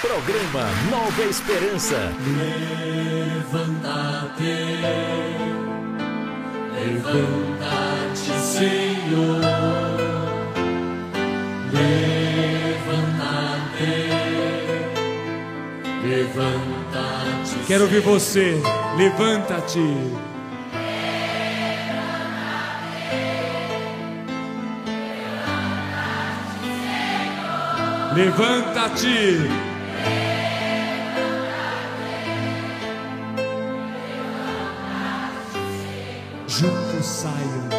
Programa Nova Esperança. Levanta-te, levanta-te, Senhor. Levanta-te, levanta-te. Quero ouvir você. Levanta-te. Levanta-te. Juntos saiam,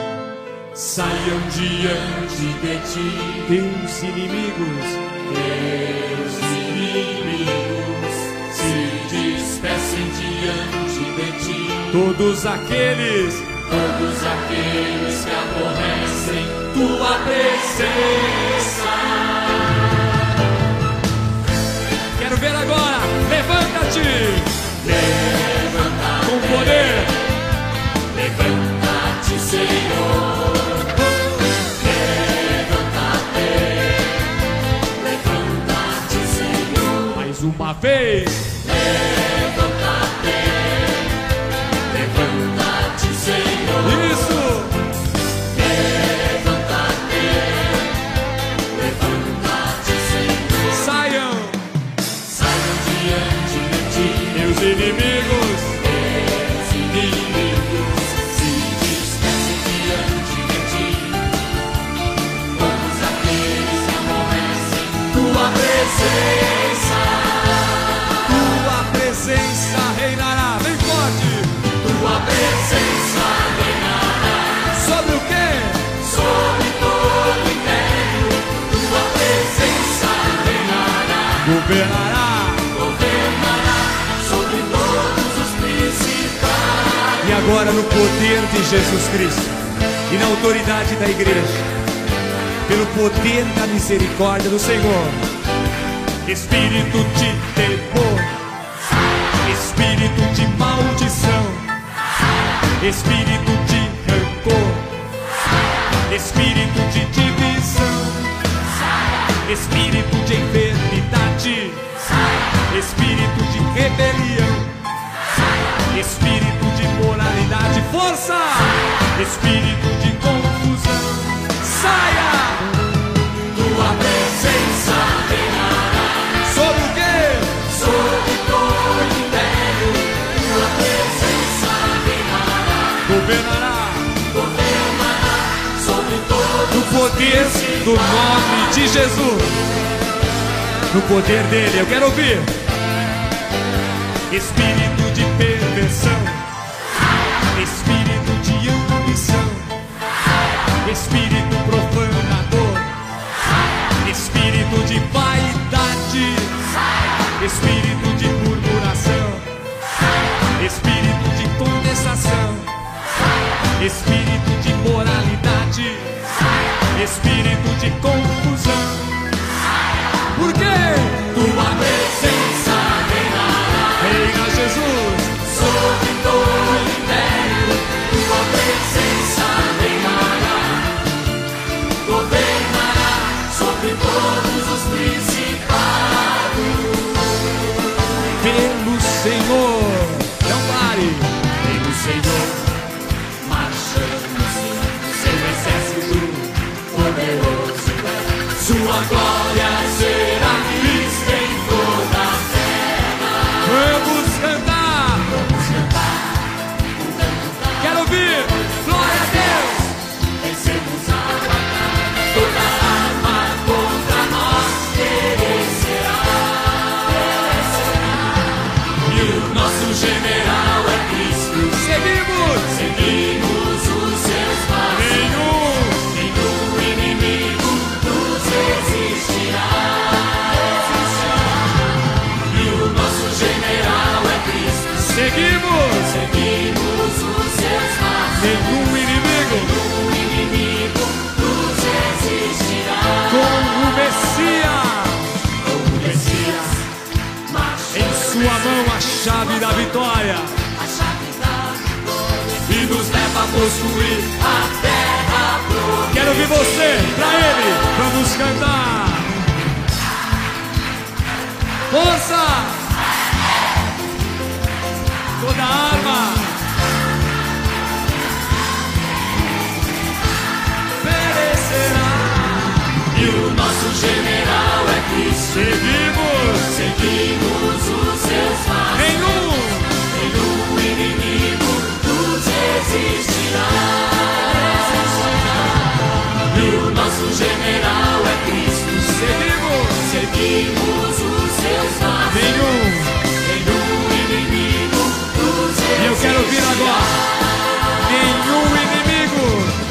Saiam diante de ti, teus inimigos. teus inimigos se despecem diante de ti. Todos aqueles Todos aqueles que aborrecem tua presença. Quero ver agora. Levanta-te Levanta, com poder. Vez. Levanta-te, levanta-te, Senhor. Isso. Levanta-te, levanta-te, Senhor. Saiam, Saiam diante de ti, meus inimigos. meus inimigos se diante de ti. Todos aqueles que agora no poder de Jesus Cristo e na autoridade da igreja, pelo poder da misericórdia do Senhor, espírito de temor, espírito de maldição, espírito de rancor, espírito de divisão, espírito de enfermidade, espírito de rebelião. Espírito moralidade, força, espírito de confusão, saia! Tua presença reinará. Sobre o quê? sobre todo o império. Tua presença reinará, Governará. Governará. Sobre todo no poder do nome de Jesus, no poder dele, eu quero ouvir. Espírito de perversão, ambição, espírito profanador, espírito de vaidade, espírito de murmuração, espírito de condensação, espírito de moralidade, espírito de confusão. Todos os principados. pelo Senhor, não pare. Pelo Senhor, marchamos seu exército poderoso. Sua glória será da vitória. a chave da vitória. E nos leva a possuir a terra prometida. Quero ouvir você, pra ele. Vamos cantar. Força! Toda arma perecerá. E o nosso general é Cristo. Seguimos! Seguimos os seus passos. Nenhum! Eu quero ouvir agora. Nenhum inimigo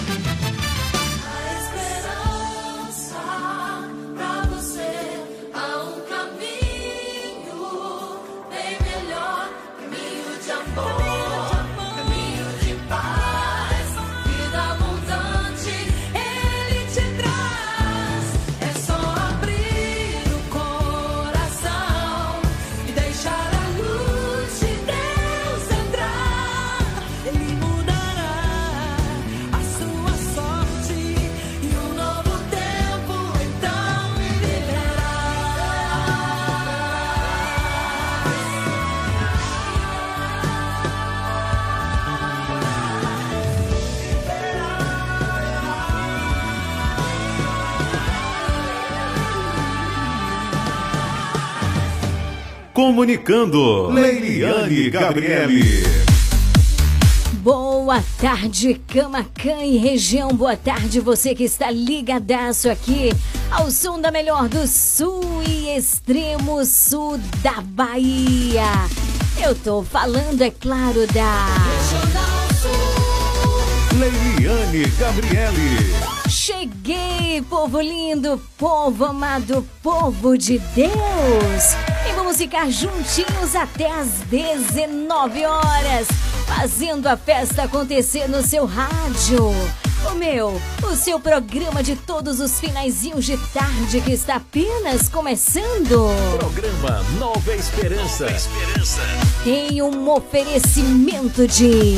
Comunicando, Leiliane Gabriele. Boa tarde, Camacan e região. Boa tarde, você que está ligadaço aqui ao som da melhor do sul e extremo sul da Bahia. Eu tô falando, é claro, da. Regional Sul. Leiliane Gabriele. Cheguei, povo lindo, povo amado, povo de Deus! Vamos ficar juntinhos até às 19 horas, fazendo a festa acontecer no seu rádio. O meu, o seu programa de todos os finaizinhos de tarde que está apenas começando. Programa Nova Esperança. Tem um oferecimento de.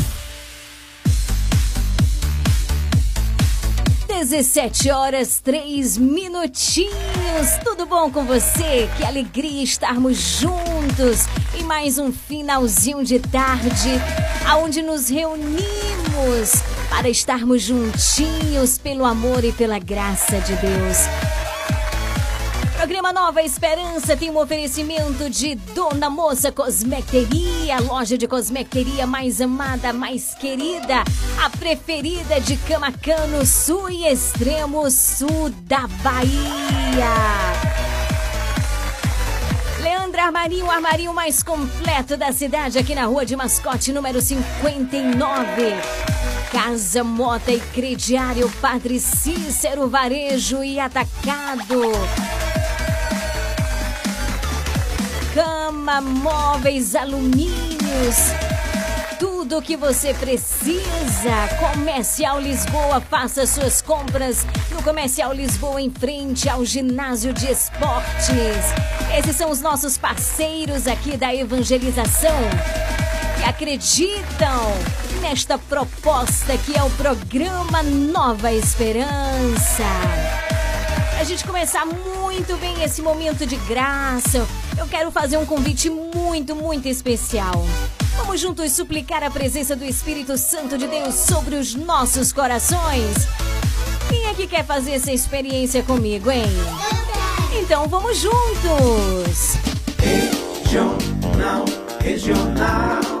17 horas 3 minutinhos. Tudo bom com você? Que alegria estarmos juntos em mais um finalzinho de tarde, aonde nos reunimos para estarmos juntinhos pelo amor e pela graça de Deus. Programa Nova Esperança tem um oferecimento de Dona Moça Cosmeteria, loja de cosmeteria mais amada, mais querida, a preferida de Camacano, sul e extremo sul da Bahia. Leandra Armarinho, o armarinho mais completo da cidade, aqui na rua de Mascote, número 59. Casa Mota e Crediário Padre Cícero Varejo e Atacado. Cama, móveis, alumínios. tudo o que você precisa. Comercial Lisboa, faça suas compras no Comercial Lisboa em frente ao ginásio de esportes. Esses são os nossos parceiros aqui da evangelização que acreditam nesta proposta que é o programa Nova Esperança. A gente começar muito bem esse momento de graça, eu quero fazer um convite muito, muito especial. Vamos juntos suplicar a presença do Espírito Santo de Deus sobre os nossos corações. Quem é que quer fazer essa experiência comigo, hein? Então vamos juntos! Regional, regional.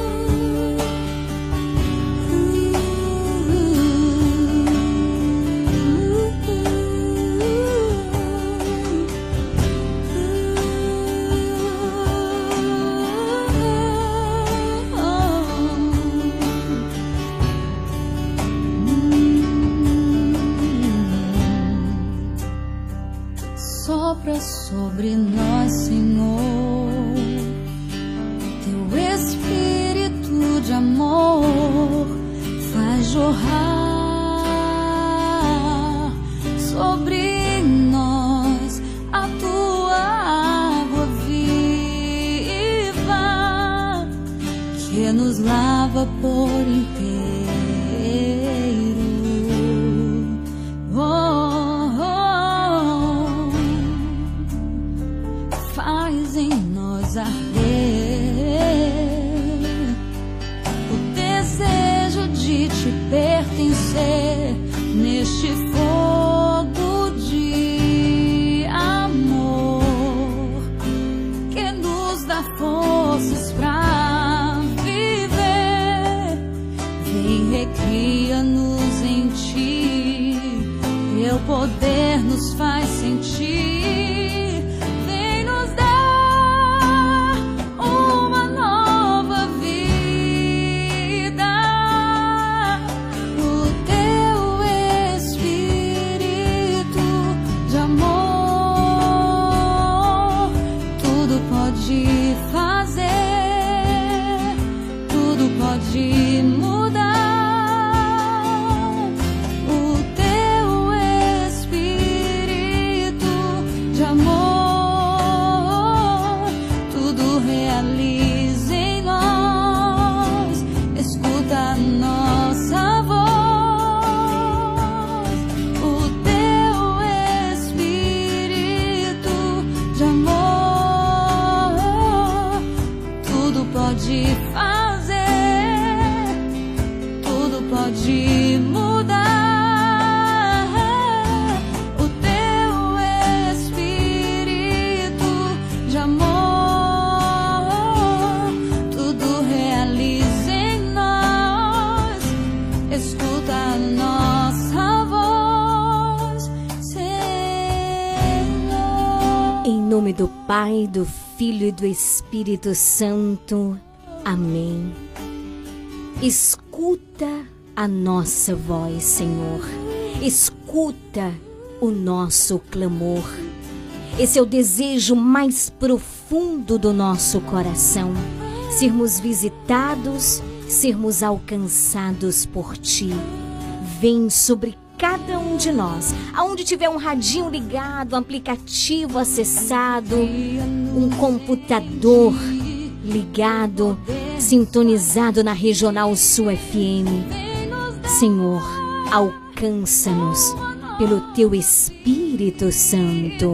Sopra sobre nós, Senhor, do Espírito Santo. Amém. Escuta a nossa voz, Senhor. Escuta o nosso clamor. Esse é o desejo mais profundo do nosso coração. Sermos visitados, sermos alcançados por Ti. Vem sobre cada um de nós. Aonde tiver um radinho ligado, um aplicativo acessado, um computador ligado, sintonizado na Regional Sul FM. Senhor, alcança-nos pelo Teu Espírito Santo.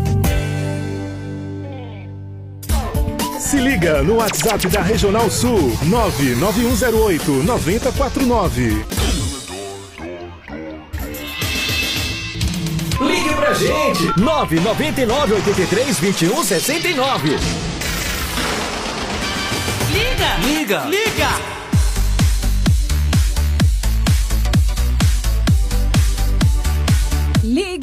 Liga no WhatsApp da Regional Sul 99108 9049. Ligue pra gente 999 83 21 69. Liga! Liga! Liga!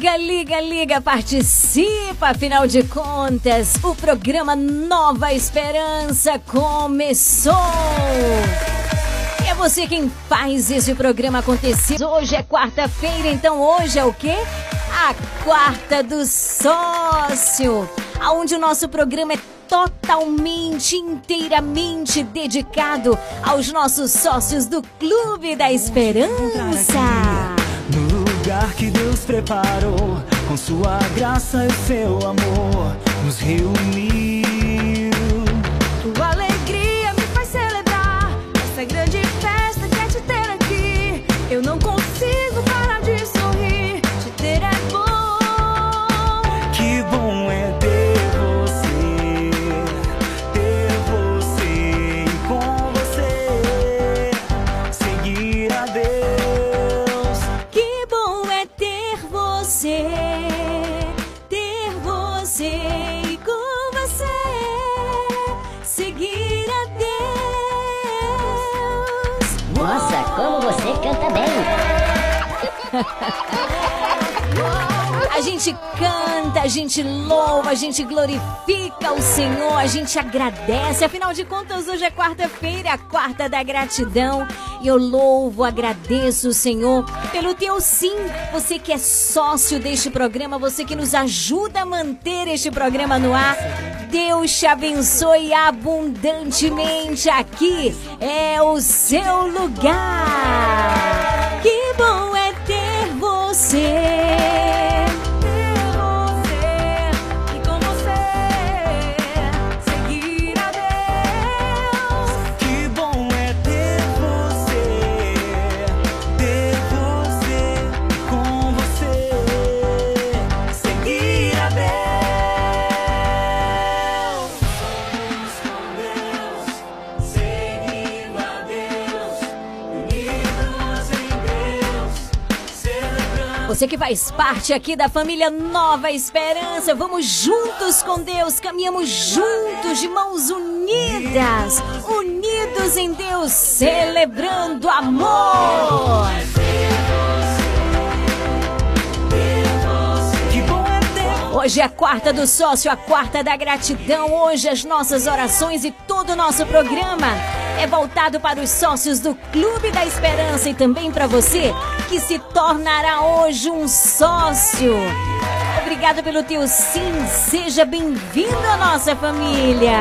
Liga, liga, liga, participa! Afinal de contas, o programa Nova Esperança começou! É você quem faz esse programa acontecer. Hoje é quarta-feira, então hoje é o quê? A quarta do sócio, aonde o nosso programa é totalmente, inteiramente dedicado aos nossos sócios do Clube da Esperança lugar que Deus preparou, com sua graça e seu amor, nos reuniu. Tua alegria me faz celebrar essa grande festa que é te ter aqui. Eu não consigo A gente canta, a gente louva, a gente glorifica o Senhor, a gente agradece. Afinal de contas, hoje é quarta-feira, a quarta da gratidão. E eu louvo, agradeço o Senhor pelo teu sim. Você que é sócio deste programa, você que nos ajuda a manter este programa no ar. Deus te abençoe abundantemente. Aqui é o seu lugar. Que bom é você. Você que faz parte aqui da família Nova Esperança, vamos juntos com Deus, caminhamos juntos de mãos unidas, unidos em Deus, celebrando amor. É Hoje é a quarta do sócio, a quarta da gratidão. Hoje as nossas orações e todo o nosso programa é voltado para os sócios do Clube da Esperança e também para você que se tornará hoje um sócio. Obrigado pelo teu sim, seja bem-vindo à nossa família.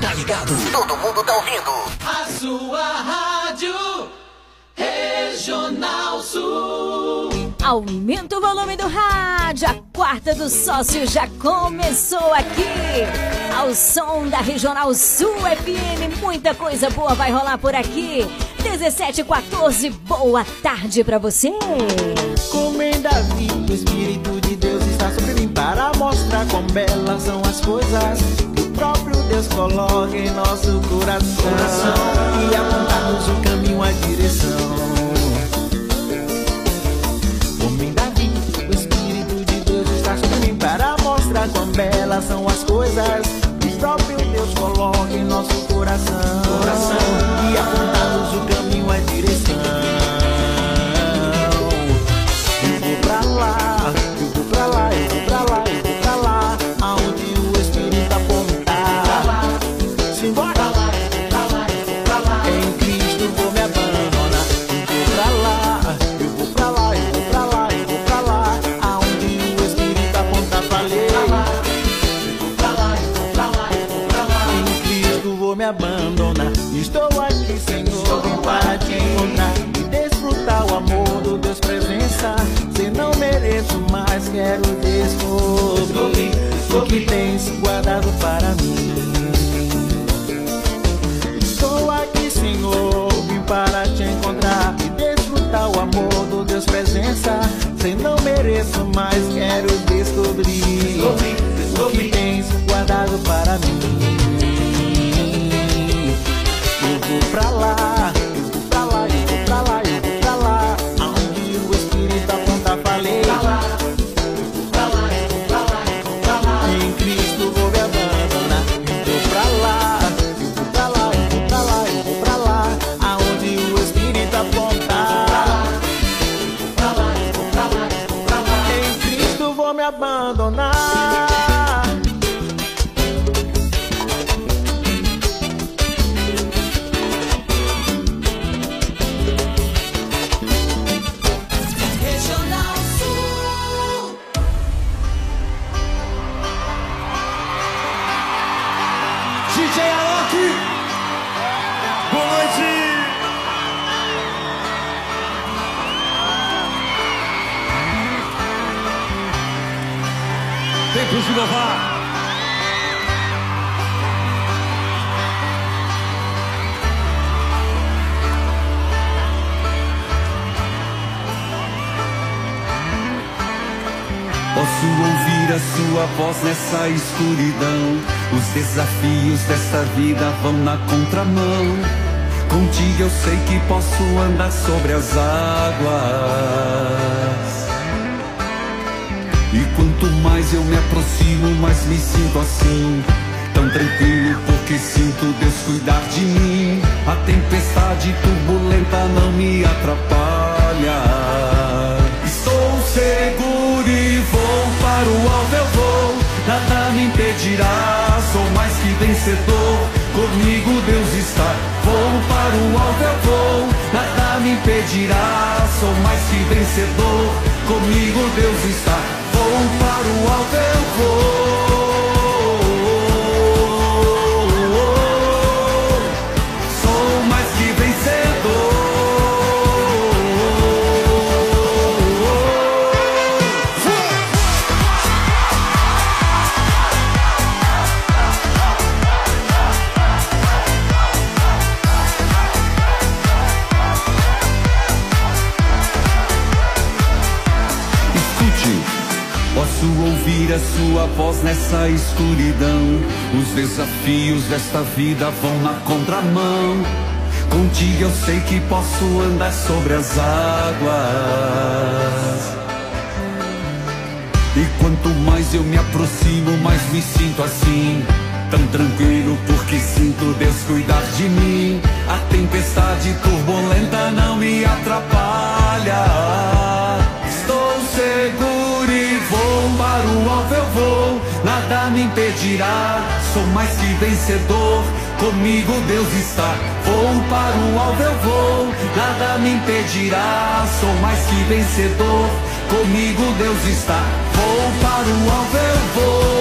Tá ligado? Todo mundo tá ouvindo. A sua rádio Aumenta o volume do rádio. A quarta do sócio já começou aqui. Ao som da Regional Sul FM. Muita coisa boa vai rolar por aqui. 17 14, boa tarde pra você. Como em Davi, o Espírito de Deus está sobre mim para mostrar quão belas são as coisas que o próprio Deus coloca em nosso coração, e apontar-nos o caminho, a direção. Mostrar quão belas são as coisas que o próprio Deus coloca em nosso coração, e apontar-nos o caminho, a direção. O que tens guardado para mim. Estou aqui, Senhor, vim para te encontrar e desfrutar o amor do Deus presença. Se não mereço mais, quero descobrir o que tens guardado para mim. Eu vou pra lá, sua voz nessa escuridão. Os desafios dessa vida vão na contramão. Contigo eu sei que posso andar sobre as águas. E quanto mais eu me aproximo, mais me sinto assim. Tão tranquilo porque sinto Deus cuidar de mim. A tempestade turbulenta não me atrapalha. Estou seguro e vou para o alto vencedor. Comigo Deus está. Vou para o alto eu vou. Nada me impedirá, sou mais que vencedor. Comigo Deus está. Vou para o alto eu vou. Voz nessa escuridão. Os desafios desta vida vão na contramão. Contigo eu sei que posso andar sobre as águas. E quanto mais eu me aproximo, mais me sinto assim. Tão tranquilo porque sinto Deus cuidar de mim. A tempestade turbulenta não me atrapalha. Para o alto eu vou. Nada me impedirá, sou mais que vencedor. Comigo Deus está. Vou para o alto eu vou. Nada me impedirá, sou mais que vencedor. Comigo Deus está. Vou para o alto eu vou.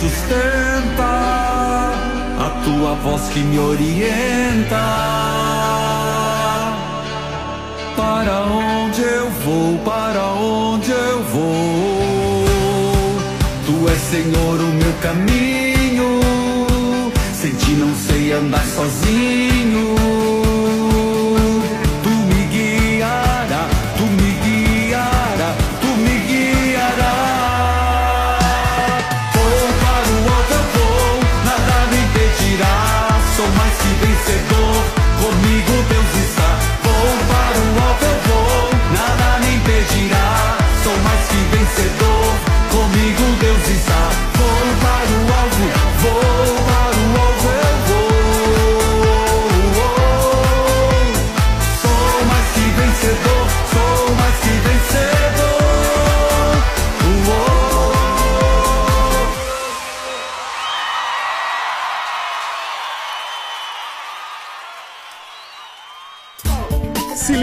Sustenta, a tua voz que me orienta. Para onde eu vou, para onde eu vou? Tu és Senhor o meu caminho,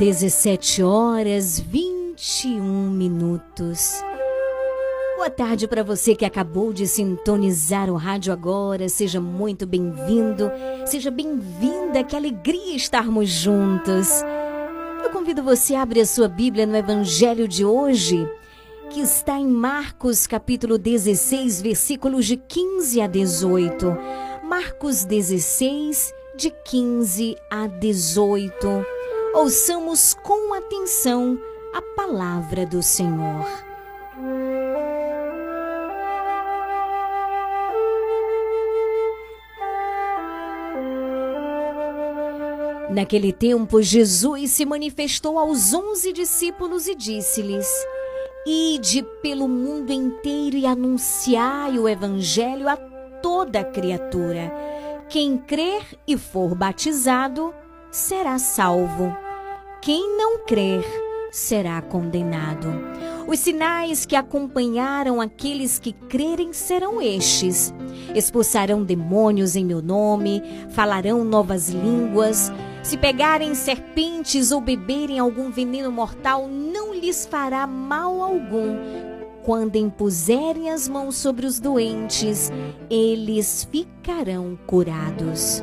Dezessete horas vinte e um minutos. Boa tarde para você que acabou de sintonizar o rádio agora. Seja muito bem-vindo, seja bem-vinda. Que alegria estarmos juntos. Eu convido você a abrir a sua Bíblia no Evangelho de hoje, que está em Marcos capítulo 16, versículos de 15 a 18. Marcos 16, de 15 a 18. Ouçamos com atenção a palavra do Senhor. Naquele tempo, Jesus se manifestou aos onze discípulos e disse-lhes: Ide pelo mundo inteiro e anunciai o Evangelho a toda criatura. Quem crer e for batizado será salvo. Quem não crer será condenado. Os sinais que acompanharam aqueles que crerem serão estes: expulsarão demônios em meu nome, falarão novas línguas. Se pegarem serpentes ou beberem algum veneno mortal, não lhes fará mal algum. Quando impuserem as mãos sobre os doentes, eles ficarão curados.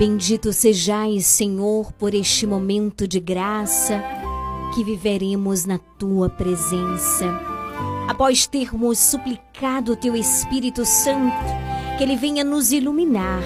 Bendito sejais, Senhor, por este momento de graça que viveremos na tua presença. Após termos suplicado teu Espírito Santo, que ele venha nos iluminar,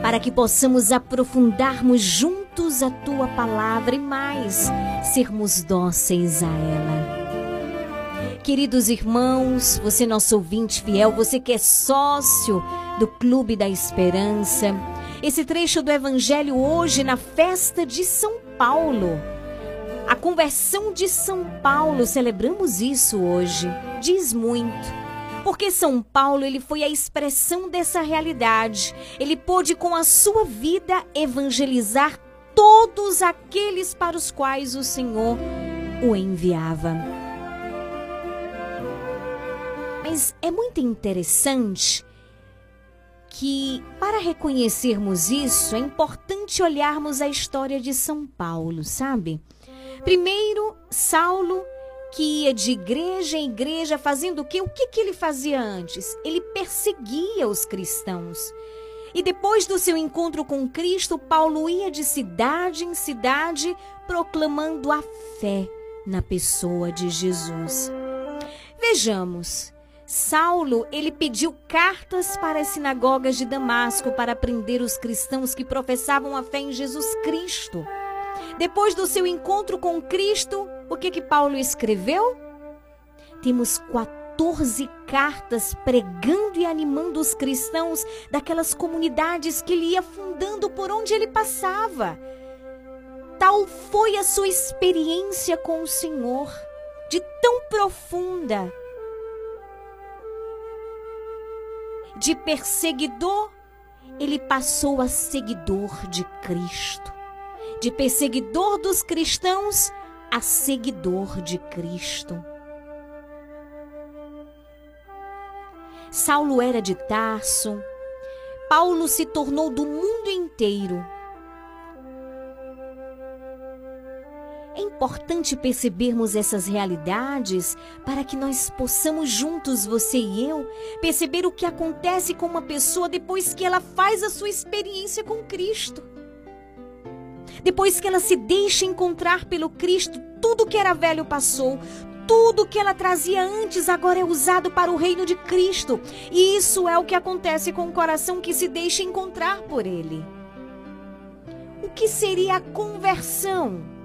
para que possamos aprofundarmos juntos a tua palavra e mais sermos dóceis a ela. Queridos irmãos, você nosso ouvinte fiel, você que é sócio do Clube da Esperança, esse trecho do Evangelho hoje na festa de São Paulo. A conversão de São Paulo, celebramos isso hoje. Diz muito. Porque São Paulo, ele foi a expressão dessa realidade. Ele pôde com a sua vida evangelizar todos aqueles para os quais o Senhor o enviava. Mas é muito interessante que, para reconhecermos isso, é importante olharmos a história de São Paulo, sabe? Primeiro, Saulo, que ia de igreja em igreja fazendo o quê? O que, que ele fazia antes? Ele perseguia os cristãos. E depois do seu encontro com Cristo, Paulo ia de cidade em cidade proclamando a fé na pessoa de Jesus. Vejamos, Saulo, ele pediu cartas para as sinagogas de Damasco para prender os cristãos que professavam a fé em Jesus Cristo. Depois do seu encontro com Cristo, o que que Paulo escreveu? Temos 14 cartas pregando e animando os cristãos daquelas comunidades que ele ia fundando por onde ele passava. Tal foi a sua experiência com o Senhor, de tão profunda de perseguidor, ele passou a seguidor de Cristo. De perseguidor dos cristãos a seguidor de Cristo. Saulo era de Tarso, Paulo se tornou do mundo inteiro. É importante percebermos essas realidades para que nós possamos juntos, você e eu, perceber o que acontece com uma pessoa depois que ela faz a sua experiência com Cristo. Depois que ela se deixa encontrar pelo Cristo, tudo que era velho passou, tudo que ela trazia antes agora é usado para o reino de Cristo. E isso é o que acontece com o coração que se deixa encontrar por Ele. O que seria a conversão?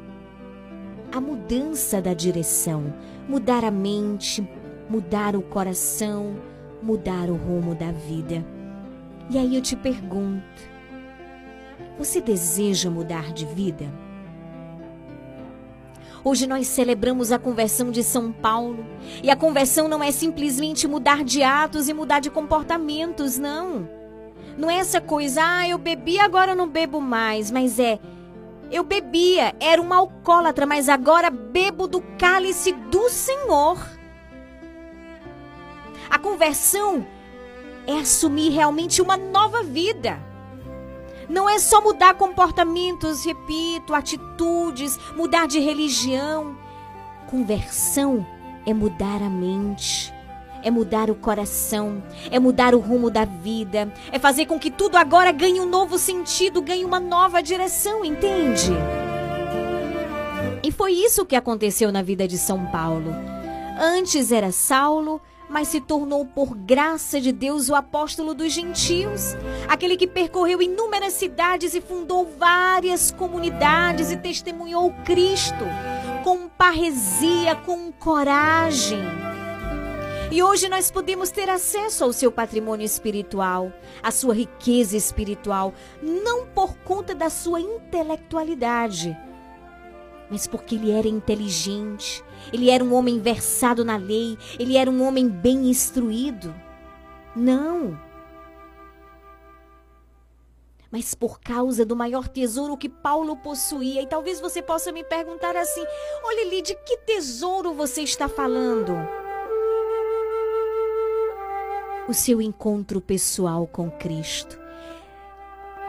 A mudança da direção, mudar a mente, mudar o coração, mudar o rumo da vida. E aí eu te pergunto: você deseja mudar de vida? Hoje nós celebramos a conversão de São Paulo. E a conversão não é simplesmente mudar de atos e mudar de comportamentos, não. Não é essa coisa, ah, eu bebi, agora eu não bebo mais. Mas é, eu bebia, era uma alcoólatra, mas agora bebo do cálice do Senhor. A conversão é assumir realmente uma nova vida. Não é só mudar comportamentos, repito, atitudes, mudar de religião. Conversão é mudar a mente, é mudar o coração, é mudar o rumo da vida, é fazer com que tudo agora ganhe um novo sentido, ganhe uma nova direção, entende? E foi isso que aconteceu na vida de São Paulo. Antes era Saulo, mas se tornou por graça de Deus o apóstolo dos gentios, aquele que percorreu inúmeras cidades e fundou várias comunidades e testemunhou Cristo com parresia, com coragem. E hoje nós podemos ter acesso ao seu patrimônio espiritual, à sua riqueza espiritual, não por conta da sua intelectualidade, mas porque ele era inteligente, ele era um homem versado na lei, ele era um homem bem instruído. Não. Mas por causa do maior tesouro que Paulo possuía, e talvez você possa me perguntar assim: olha, de que tesouro você está falando? O seu encontro pessoal com Cristo.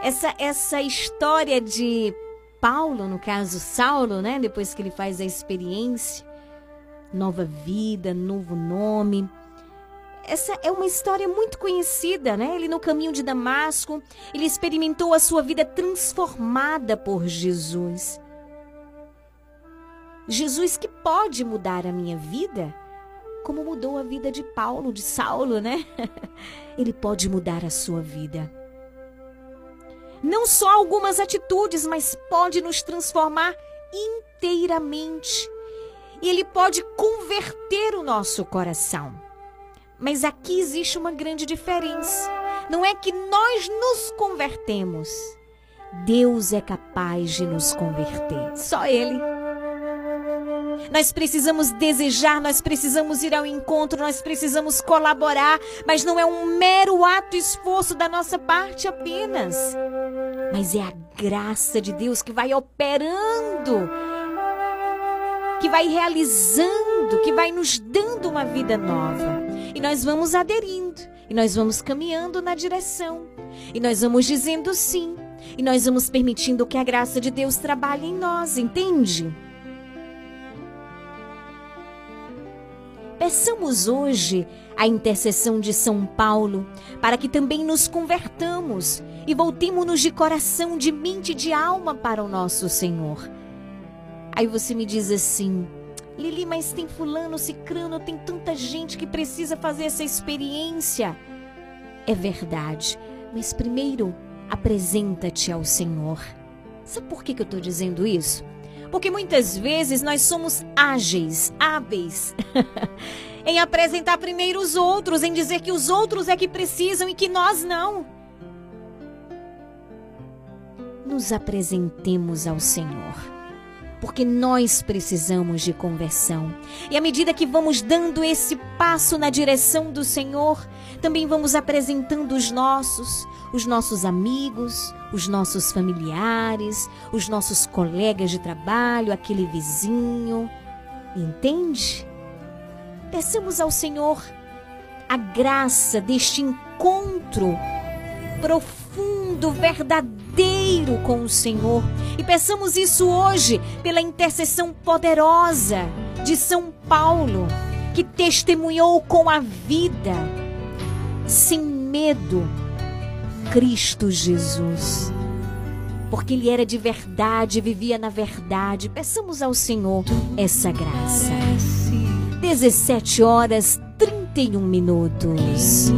Essa, essa história de Paulo, no caso Saulo, né? Depois que ele faz a experiência, nova vida, novo nome. Essa é uma história muito conhecida, né? Ele no caminho de Damasco, ele experimentou a sua vida transformada por Jesus. Jesus que pode mudar a minha vida, como mudou a vida de Paulo, de Saulo, né? Ele pode mudar a sua vida. Não só algumas atitudes, mas pode nos transformar inteiramente e ele pode converter o nosso coração. Mas aqui existe uma grande diferença. Não é que nós nos convertemos. Deus é capaz de nos converter. Só Ele. Nós precisamos desejar, nós precisamos ir ao encontro, nós precisamos colaborar, mas não é um mero ato esforço da nossa parte apenas. Mas é a graça de Deus que vai operando que vai realizando, que vai nos dando uma vida nova. E nós vamos aderindo, e nós vamos caminhando na direção, e nós vamos dizendo sim, e nós vamos permitindo que a graça de Deus trabalhe em nós, entende? Peçamos hoje a intercessão de São Paulo para que também nos convertamos e voltemos-nos de coração, de mente e de alma para o nosso Senhor Aí você me diz assim: Lili, mas tem fulano, cicrano, tem tanta gente que precisa fazer essa experiência. É verdade, mas primeiro apresenta-te ao Senhor. Sabe por que, que eu estou dizendo isso? Porque muitas vezes nós somos ágeis, hábeis, em apresentar primeiro os outros, em dizer que os outros é que precisam e que nós não. Nos apresentemos ao Senhor porque nós precisamos de conversão. E à medida que vamos dando esse passo na direção do Senhor, também vamos apresentando os nossos, os nossos amigos, os nossos familiares, os nossos colegas de trabalho, aquele vizinho. Entende? Peçamos ao Senhor a graça deste encontro profundo, verdadeiro com o Senhor. E peçamos isso hoje pela intercessão poderosa de São Paulo, que testemunhou com a vida, sem medo, Cristo Jesus. Porque ele era de verdade, vivia na verdade. Peçamos ao Senhor essa graça. 17 horas 31 minutos.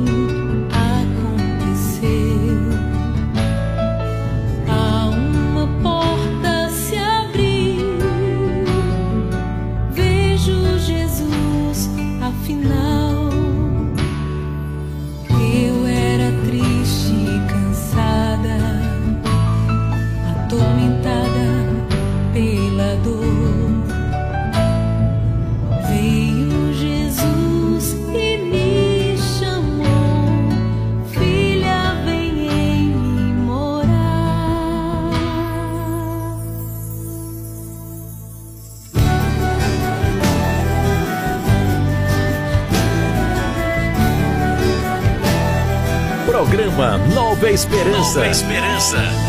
Nova Esperança. Nova Esperança.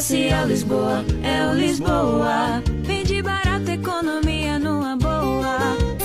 Comercial Lisboa, é o Lisboa. Vende barato, economia.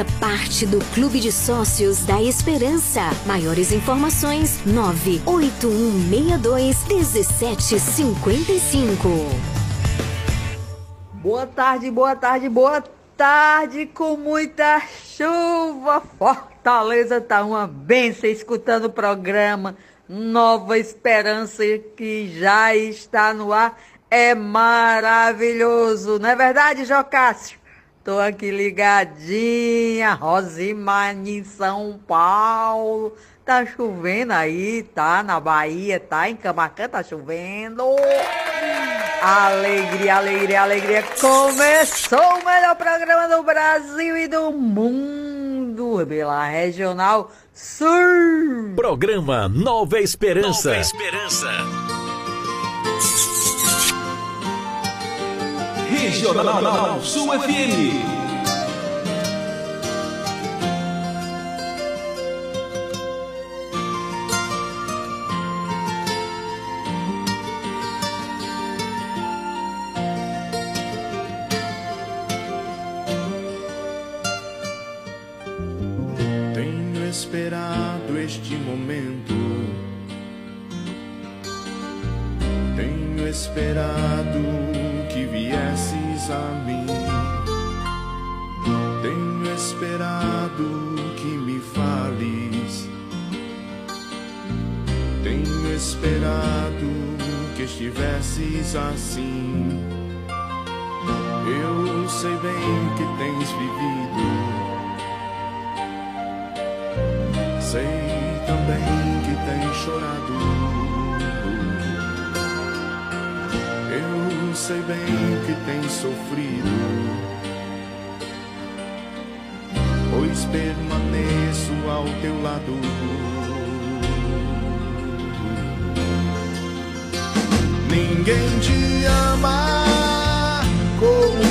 Faça parte do Clube de Sócios da Esperança. Maiores informações: 981621755. Boa tarde, boa tarde, boa tarde, com muita chuva. Fortaleza tá uma benção escutando o programa Nova Esperança que já está no ar. É maravilhoso, não é verdade, Jocássio? Tô aqui ligadinha, Rosimane em São Paulo. Tá chovendo aí, tá? Na Bahia, tá? Em Camacan tá chovendo. Alegria, alegria, alegria. Começou o melhor programa do Brasil e do mundo pela Regional Sul. Programa Nova Esperança. Nova Esperança. Regional Sul FM. Esperado este momento. Tenho esperado viesses a mim. Tenho esperado que me fales. Tenho esperado que estivesses assim. Eu sei bem que tens vivido. Sei também que tens chorado. sei bem o que tem sofrido, pois permaneço ao teu lado. Ninguém te ama como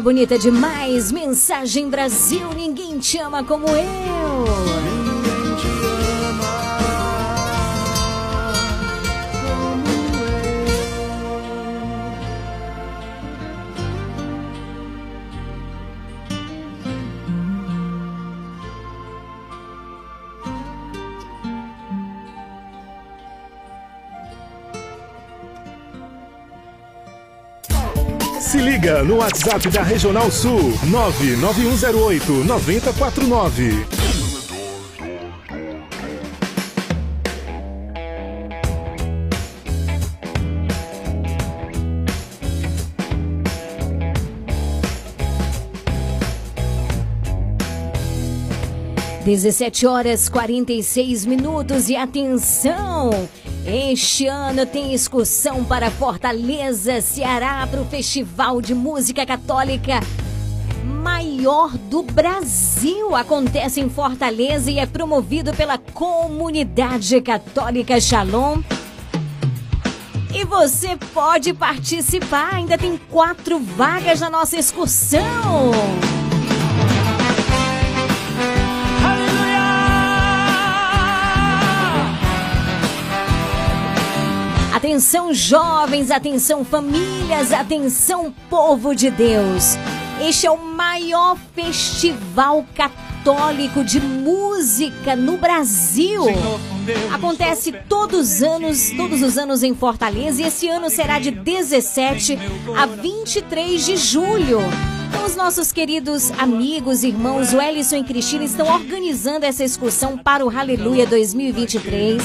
bonita demais. Mensagem Brasil, ninguém te ama como eu. No WhatsApp da Regional Sul 99108 9049. Dezessete horas 46 minutos e atenção! Este ano tem excursão para Fortaleza, Ceará, para o Festival de Música Católica maior do Brasil. Acontece em Fortaleza e é promovido pela Comunidade Católica Shalom. E você pode participar, ainda tem quatro vagas na nossa excursão. Atenção jovens, atenção famílias, atenção povo de Deus. Este é o maior festival católico de música no Brasil. Acontece todos os anos, todos os anos em Fortaleza e esse ano será de 17 a 23 de julho. Então, os nossos queridos amigos, irmãos, o Ellison e Cristina estão organizando essa excursão para o Aleluia 2023.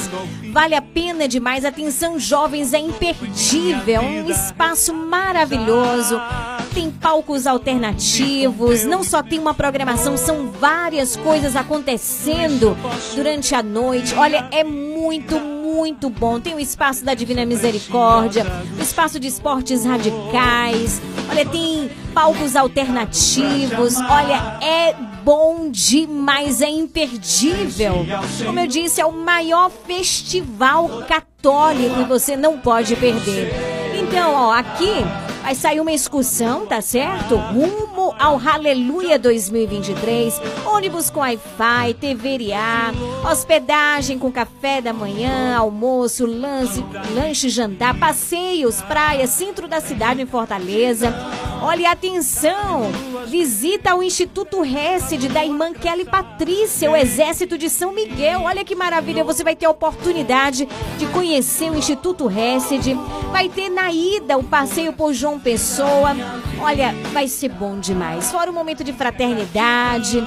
Vale a pena demais. Atenção, jovens, é imperdível. É um espaço maravilhoso. Tem palcos alternativos. Não só tem uma programação, são várias coisas acontecendo durante a noite. Olha, é muito, muito muito bom. Tem o espaço da Divina Misericórdia, o espaço de esportes radicais. Olha, tem palcos alternativos. Olha, é bom demais, é imperdível. Como eu disse, é o maior festival católico e você não pode perder. Então, ó, aqui vai sair uma excursão, tá certo? Rumo ao Aleluia 2023. Ônibus com Wi-Fi, TVRA, hospedagem com café da manhã, almoço, lance, lanche, jantar, passeios, praia, centro da cidade em Fortaleza. Olha, atenção! Visita ao Instituto Récide da irmã Kelly Patrícia, o Exército de São Miguel. Olha que maravilha, você vai ter a oportunidade de conhecer o Instituto Récide. Vai ter na ida o passeio por João Pessoa. Olha, vai ser bom demais. Fora o momento de fraternidade.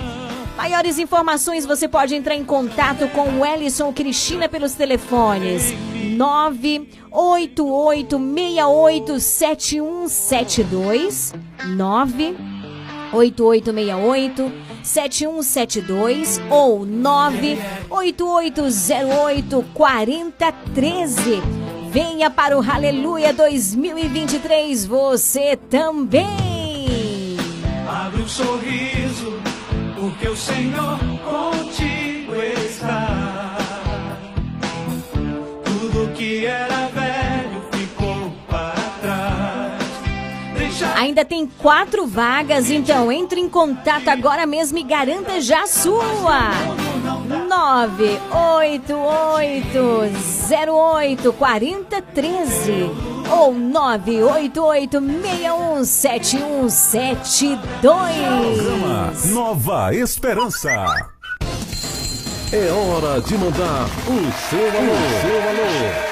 Maiores informações você pode entrar em contato com o Ellison Cristina pelos telefones 988687172 98868 7172 ou 98808 4013. Venha para o Aleluia 2023 você também. Abre um sorriso, porque o Senhor contigo está. Ainda tem quatro vagas, então entre em contato agora mesmo e garanta já a sua. 988084013 ou Programa988617172. Nova Esperança. É hora de mandar o seu alô. O seu alô.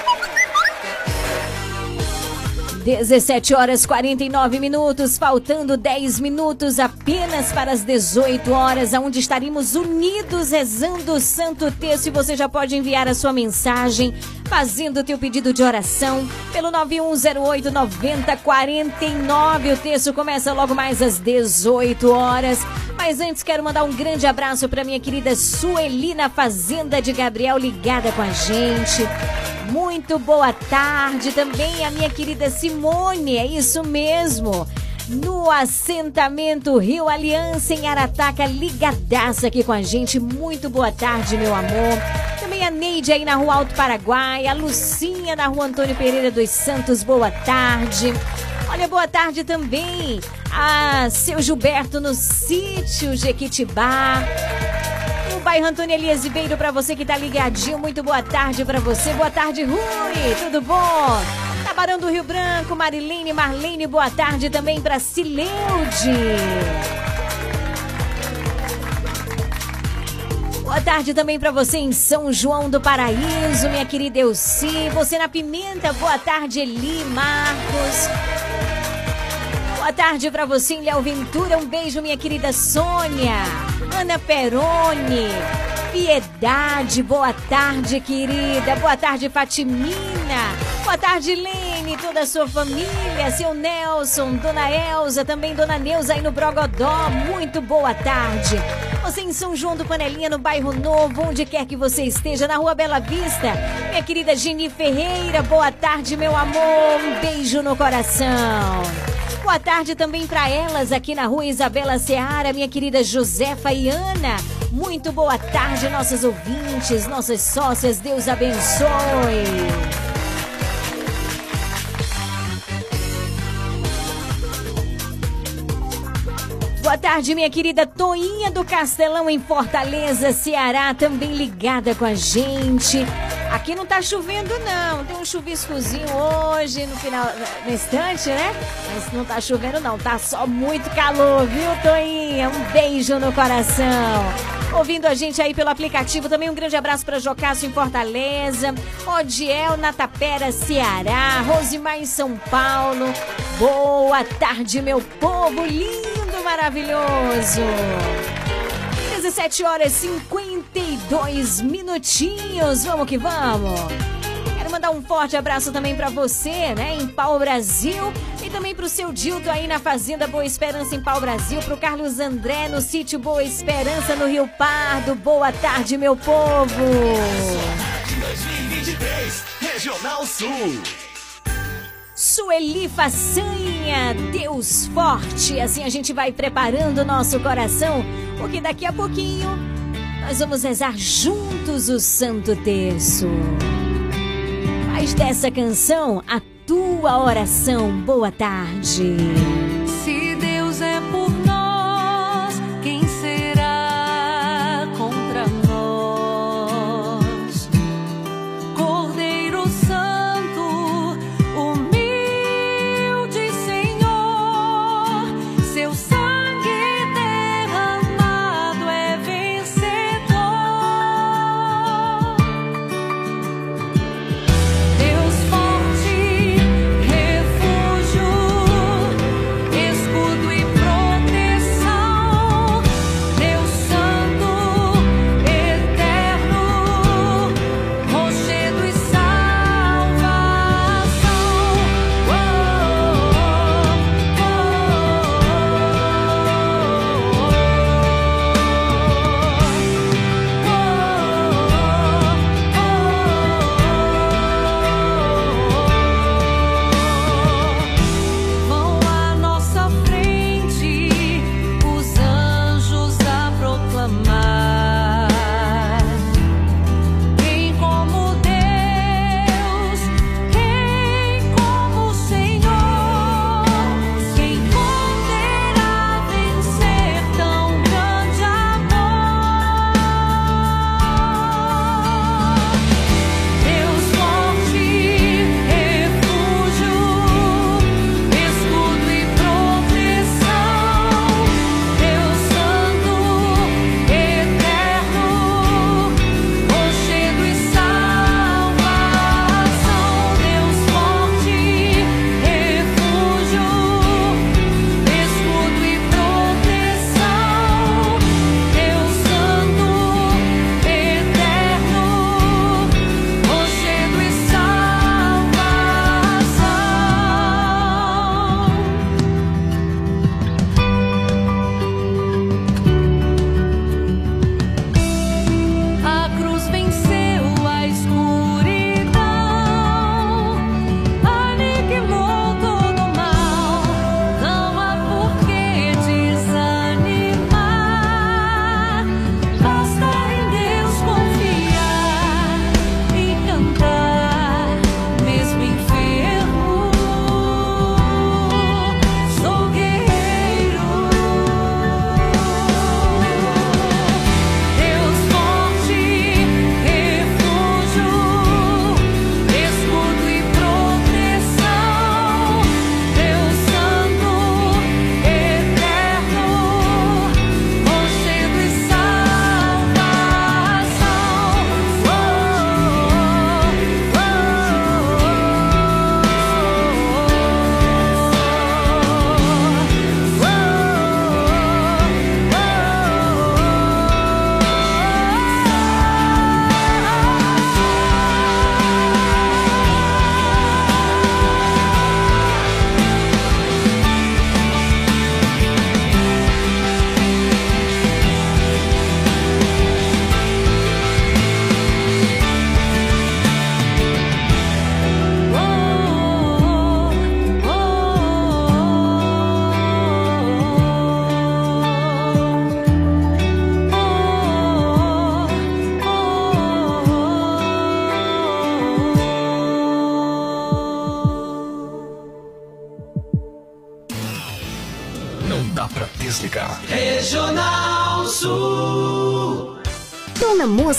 17 horas 49 minutos, faltando 10 minutos apenas para as 18 horas, onde estaremos unidos rezando o Santo Terço. E você já pode enviar a sua mensagem, fazendo o teu pedido de oração pelo 9108 9049. O texto começa logo mais às 18 horas. Mas antes quero mandar um grande abraço para minha querida Sueli na Fazenda de Gabriel, ligada com a gente. Muito boa tarde também a minha querida Simone, é isso mesmo. No assentamento Rio Aliança em Arataca, ligadaça aqui com a gente. Muito boa tarde, meu amor. Também a Neide aí na Rua Alto Paraguai, a Lucinha na Rua Antônio Pereira dos Santos, boa tarde. Olha, boa tarde também a seu Gilberto no sítio Jequitibá. No bairro Antônio Elias Ribeiro, pra você que tá ligadinho, muito boa tarde pra você. Boa tarde, Rui, tudo bom? Tabarão do Rio Branco, Marilene, Marlene, boa tarde também pra Cileude. Boa tarde também pra você em São João do Paraíso, minha querida Elci. Você na Pimenta, boa tarde, Eli Marcos. Boa tarde pra você em Léo Ventura. Um beijo, minha querida Sônia. Ana Peroni. Piedade, boa tarde, querida. Boa tarde, Fatimina. Boa tarde, Lene, toda a sua família, seu Nelson, Dona Elza, também Dona Neuza aí no Brogodó. Muito boa tarde. Você em São João do Panelinha, no bairro Novo, onde quer que você esteja, na Rua Bela Vista. Minha querida Geni Ferreira, boa tarde, meu amor. Um beijo no coração. Boa tarde também para elas aqui na rua Isabela Seara, minha querida Josefa e Ana. Muito boa tarde, nossas ouvintes, nossas sócias. Deus abençoe. Boa tarde, minha querida Toinha do Castelão em Fortaleza, Ceará, também ligada com a gente. Aqui não tá chovendo, não. Tem um chuviscozinho hoje no final, no instante, né? Mas não tá chovendo, não. Tá só muito calor, viu, Toinha? Um beijo no coração. Ouvindo a gente aí pelo aplicativo, também um grande abraço para Jocássio em Fortaleza, Odiel na Tapera, Ceará, Rosimar em São Paulo. Boa tarde, meu povo lindo, maravilhoso. 17 horas e 52 minutinhos. Vamos que vamos mandar um forte abraço também para você, né, em Pau Brasil. E também pro seu Dildo aí na Fazenda Boa Esperança, em Pau Brasil. Pro Carlos André no sítio Boa Esperança, no Rio Pardo. Boa tarde, meu povo! 2023, Regional Sul. Sueli Façanha, Deus forte. Assim a gente vai preparando o nosso coração, porque daqui a pouquinho nós vamos rezar juntos o Santo Terço. Faz dessa canção a tua oração. Boa tarde.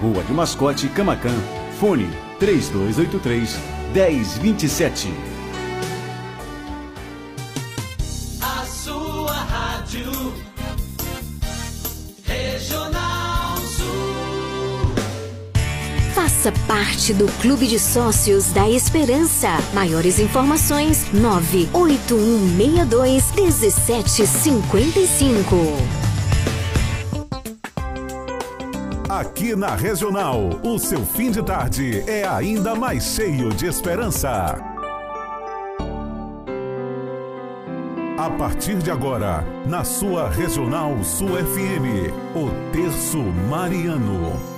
Rua de Mascote, Camacan. Fone 3283 1027. A sua rádio Regional Sul. Faça parte do Clube de Sócios da Esperança. Maiores informações: 98162 1755. Aqui na Regional, o seu fim de tarde é ainda mais cheio de esperança. A partir de agora, na sua Regional Sul FM, o Terço Mariano.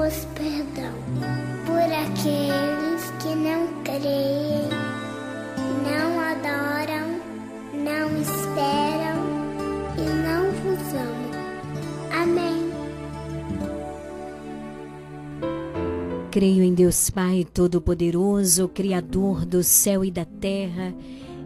Perdão por aqueles que não creem, não adoram, não esperam e não vos amam. Amém. Creio em Deus Pai Todo-Poderoso, Criador do céu e da terra,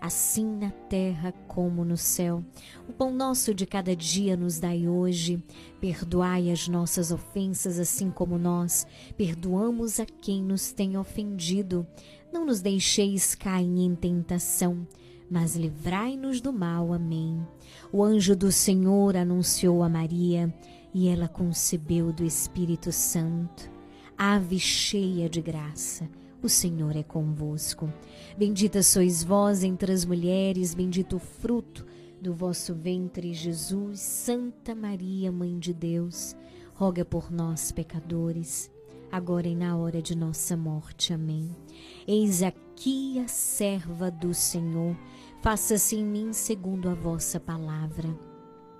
assim na terra como no céu. O pão nosso de cada dia nos dai hoje, perdoai as nossas ofensas, assim como nós perdoamos a quem nos tem ofendido. Não nos deixeis cair em tentação, mas livrai-nos do mal. Amém. O anjo do Senhor anunciou a Maria e ela concebeu do Espírito Santo. Ave cheia de graça, o Senhor é convosco. Bendita sois vós entre as mulheres, bendito o fruto do vosso ventre, Jesus. Santa Maria, Mãe de Deus, roga por nós, pecadores, agora e na hora de nossa morte. Amém. Eis aqui a serva do Senhor faça-se em mim segundo a vossa palavra.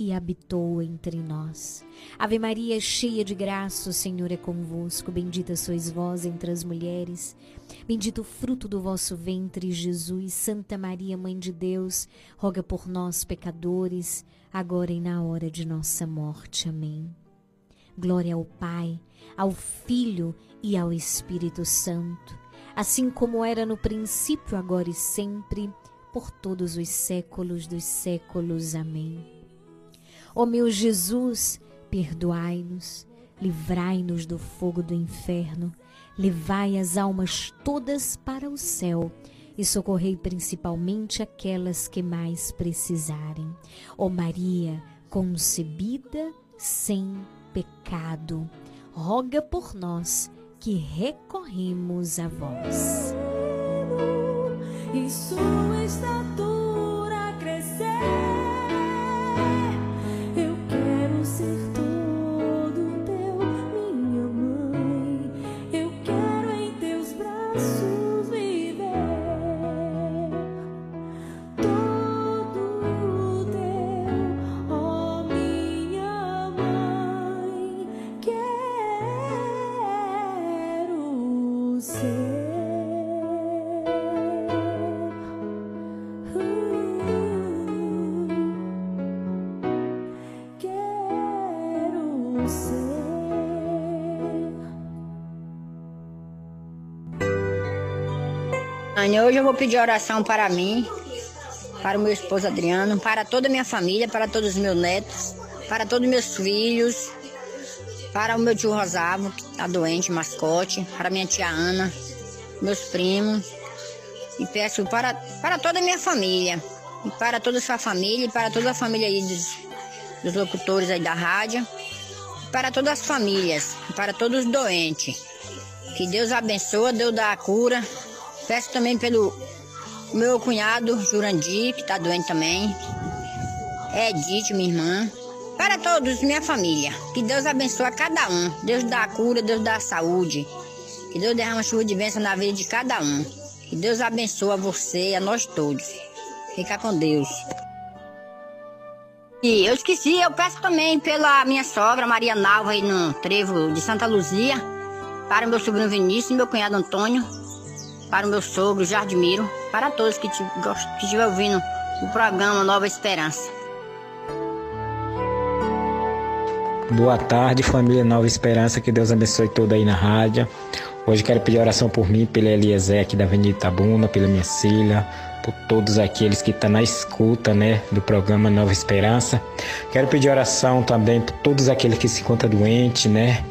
e habitou entre nós. Ave Maria, cheia de graça, o Senhor é convosco. Bendita sois vós entre as mulheres. Bendito o fruto do vosso ventre, Jesus. Santa Maria, Mãe de Deus, roga por nós, pecadores, agora e na hora de nossa morte. Amém. Glória ao Pai, ao Filho e ao Espírito Santo, assim como era no princípio, agora e sempre, por todos os séculos dos séculos. Amém. Ó meu Jesus, perdoai-nos, livrai-nos do fogo do inferno, levai as almas todas para o céu e socorrei principalmente aquelas que mais precisarem. Ó Maria, concebida sem pecado, roga por nós que recorremos a vós. E sua estatura crescer. Hoje eu vou pedir oração para mim, para o meu esposo Adriano, para toda a minha família, para todos os meus netos, para todos os meus filhos, para o meu tio Rosavo, que está doente, mascote, para minha tia Ana, meus primos, e peço para, para toda a minha família, e para toda a sua família, e para toda a família aí dos, dos locutores aí da rádio, para todas as famílias, para todos os doentes. Que Deus abençoe, Deus dá a cura. Peço também pelo meu cunhado Jurandir, que está doente também. Edith, minha irmã. Para todos, minha família. Que Deus abençoe a cada um. Deus dá a cura, Deus dá a saúde. Que Deus derrama chuva de bênção na vida de cada um. Que Deus abençoe a você e a nós todos. Fica com Deus. E eu esqueci, eu peço também pela minha sogra, Maria Nalva, aí no trevo de Santa Luzia, para o meu sobrinho Vinícius e meu cunhado Antônio, para o meu sogro Jardimiro, para todos que estiver ouvindo o programa Nova Esperança. Boa tarde, família Nova Esperança, que Deus abençoe toda aí na rádio. Hoje quero pedir oração por mim, pela Eliezer aqui da Avenida Itabuna, pela minha filha, por todos aqueles que estão tá na escuta, né, do programa Nova Esperança. Quero pedir oração também por todos aqueles que se encontram doentes, né,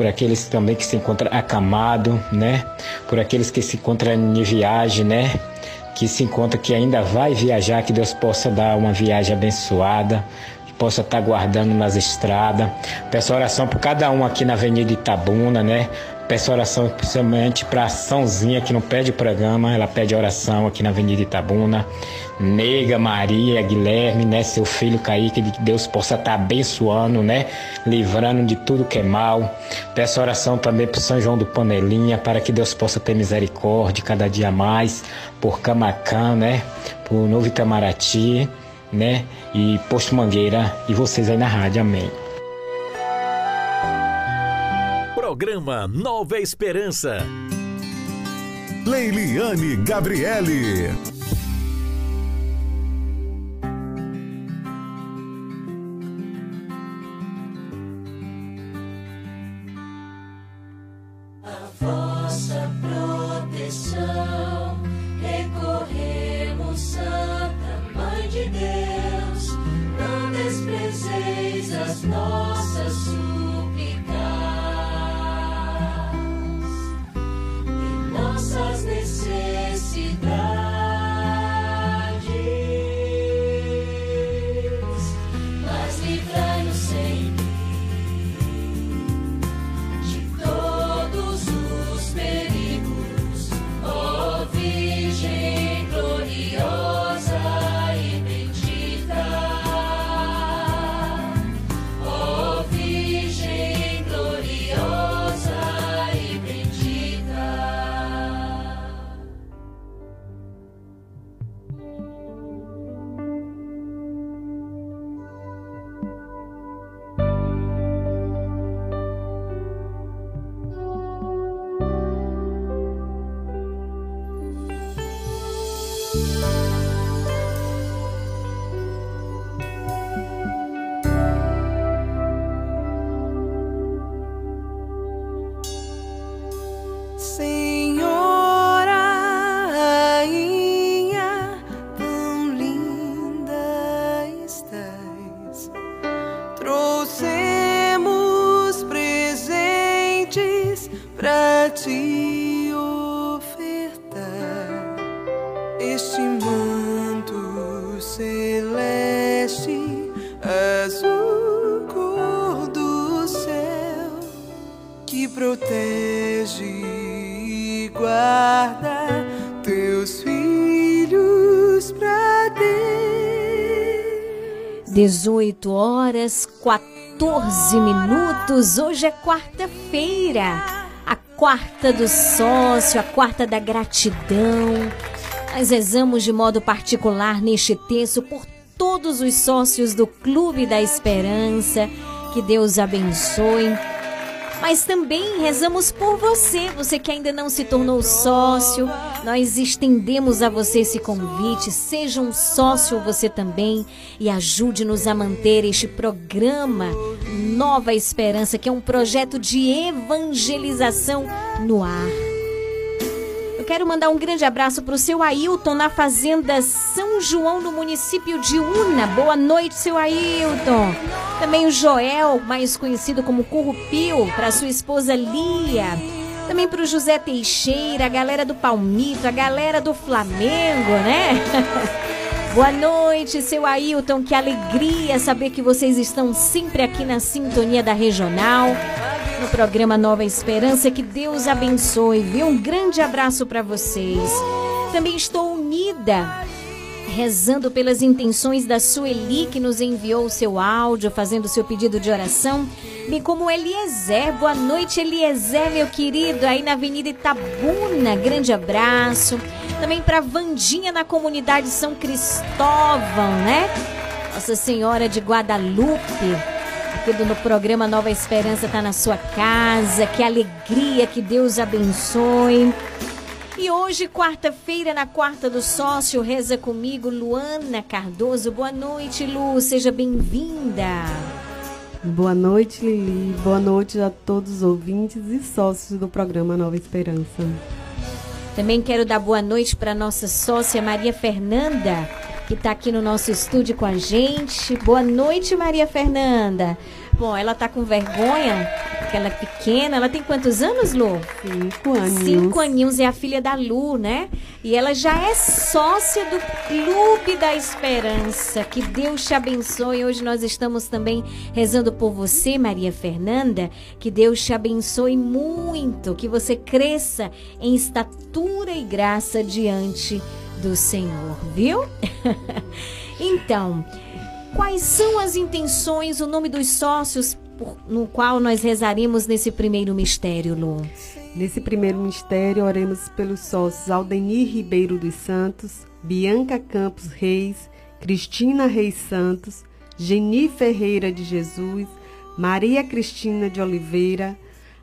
por aqueles também que se encontram acamados, né, por aqueles que se encontram em viagem, né, que se encontra que ainda vai viajar, que Deus possa dar uma viagem abençoada, possa estar guardando nas estradas. Peço oração por cada um aqui na Avenida Itabuna, né? Peço oração principalmente para a Sãozinha que não pede programa, ela pede oração aqui na Avenida Itabuna. Nega Maria Guilherme, né? Seu filho Kaique, que Deus possa estar abençoando, né? Livrando de tudo que é mal. Peço oração também para São João do Panelinha, para que Deus possa ter misericórdia cada dia mais. Por Camacã, né? Por Novo Itamaraty né? E Posto Mangueira e vocês aí na rádio. Amém. Programa Nova Esperança. Leiliane Gabriele. Horas 14 minutos. Hoje é quarta-feira, a quarta do sócio, a quarta da gratidão. Nós rezamos de modo particular neste texto por todos os sócios do Clube da Esperança. Que Deus abençoe mas também rezamos por você, você que ainda não se tornou sócio. Nós estendemos a você esse convite. Seja um sócio você também e ajude-nos a manter este programa Nova Esperança, que é um projeto de evangelização no ar. Quero mandar um grande abraço para o seu Ailton na Fazenda São João, no município de Una. Boa noite, seu Ailton. Também o Joel, mais conhecido como Currupio, para sua esposa Lia. Também para o José Teixeira, a galera do Palmito, a galera do Flamengo, né? Boa noite, seu Ailton. Que alegria saber que vocês estão sempre aqui na sintonia da regional no programa Nova Esperança. Que Deus abençoe, viu? Um grande abraço para vocês. Também estou unida rezando pelas intenções da Sueli, que nos enviou o seu áudio, fazendo o seu pedido de oração, bem como Eliezer. Boa noite, Eliezer, meu querido, aí na Avenida Itabuna. Grande abraço. Também para Vandinha na comunidade São Cristóvão, né? Nossa Senhora de Guadalupe aqui no programa Nova Esperança está na sua casa. Que alegria, que Deus abençoe. E hoje, quarta-feira, na quarta do sócio, reza comigo Luana Cardoso. Boa noite, Lu, seja bem-vinda. Boa noite, Lili. Boa noite a todos os ouvintes e sócios do programa Nova Esperança. Também quero dar boa noite para nossa sócia Maria Fernanda que está aqui no nosso estúdio com a gente. Boa noite, Maria Fernanda. Bom, ela tá com vergonha, porque ela é pequena. Ela tem quantos anos, Lu? Cinco anos. Cinco aninhos, é a filha da Lu, né? E ela já é sócia do Clube da Esperança. Que Deus te abençoe. Hoje nós estamos também rezando por você, Maria Fernanda. Que Deus te abençoe muito. Que você cresça em estatura e graça diante do Senhor, viu? então, quais são as intenções, o nome dos sócios por, no qual nós rezaremos nesse primeiro mistério, Lu? Nesse primeiro mistério, oremos pelos sócios Aldenir Ribeiro dos Santos, Bianca Campos Reis, Cristina Reis Santos, Geni Ferreira de Jesus, Maria Cristina de Oliveira,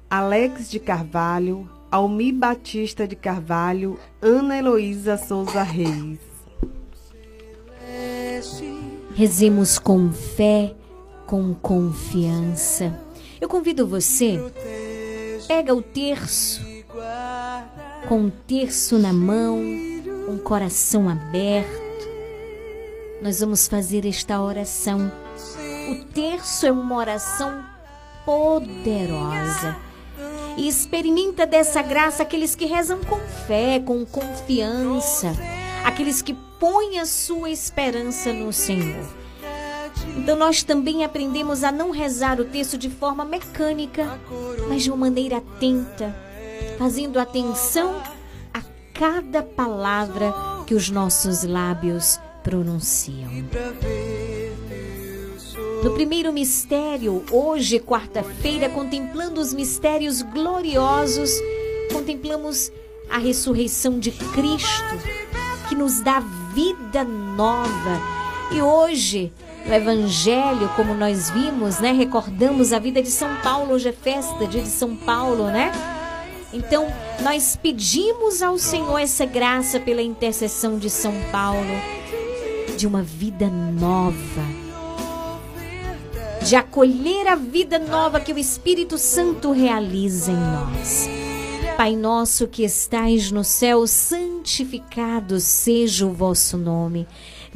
Alex de Carvalho, Almi Batista de Carvalho, Ana Heloísa Souza Reis. Rezemos com fé, com confiança. Eu convido você, pega o terço, com o terço na mão, um coração aberto. Nós vamos fazer esta oração. O terço é uma oração poderosa e experimenta dessa graça aqueles que rezam com fé, com confiança, aqueles que põem a sua esperança no Senhor. Então nós também aprendemos a não rezar o texto de forma mecânica, mas de uma maneira atenta, fazendo atenção a cada palavra que os nossos lábios pronunciam. No primeiro mistério, hoje, quarta-feira, contemplando os mistérios gloriosos, contemplamos a ressurreição de Cristo, que nos dá vida nova. E hoje, no Evangelho, como nós vimos, né, recordamos a vida de São Paulo. Hoje é festa, dia de São Paulo, né? Então, nós pedimos ao Senhor essa graça pela intercessão de São Paulo, de uma vida nova de acolher a vida nova que o Espírito Santo realiza em nós. Pai nosso que estais no céu, santificado seja o vosso nome.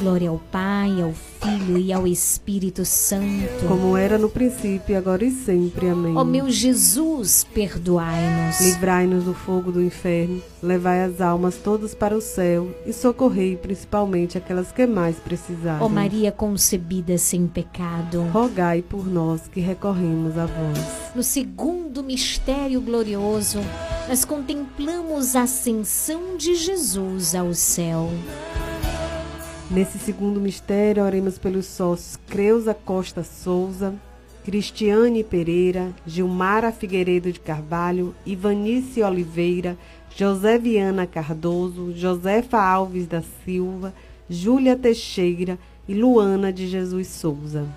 Glória ao Pai, ao Filho e ao Espírito Santo. Como era no princípio, agora e sempre. Amém. Ó meu Jesus, perdoai-nos. Livrai-nos do fogo do inferno, levai as almas todas para o céu e socorrei principalmente aquelas que mais precisarem. Ó Maria concebida sem pecado, rogai por nós que recorremos a vós. No segundo mistério glorioso, nós contemplamos a ascensão de Jesus ao céu. Nesse segundo mistério, oremos pelos sócios Creuza Costa Souza, Cristiane Pereira, Gilmara Figueiredo de Carvalho, Ivanice Oliveira, José Viana Cardoso, Josefa Alves da Silva, Júlia Teixeira e Luana de Jesus Souza.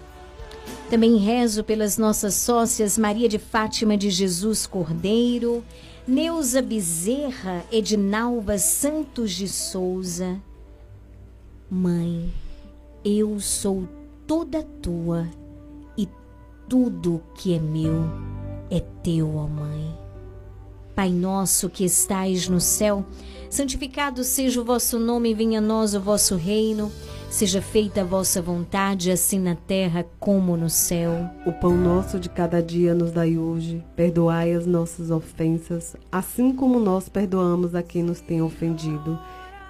Também rezo pelas nossas sócias Maria de Fátima de Jesus Cordeiro, Neuza Bezerra, Edinalva Santos de Souza, Mãe, eu sou toda tua e tudo que é meu é teu, ó Mãe. Pai nosso que estais no céu, santificado seja o vosso nome, venha a nós o vosso reino, seja feita a vossa vontade, assim na terra como no céu. O pão nosso de cada dia nos dai hoje, perdoai as nossas ofensas, assim como nós perdoamos a quem nos tem ofendido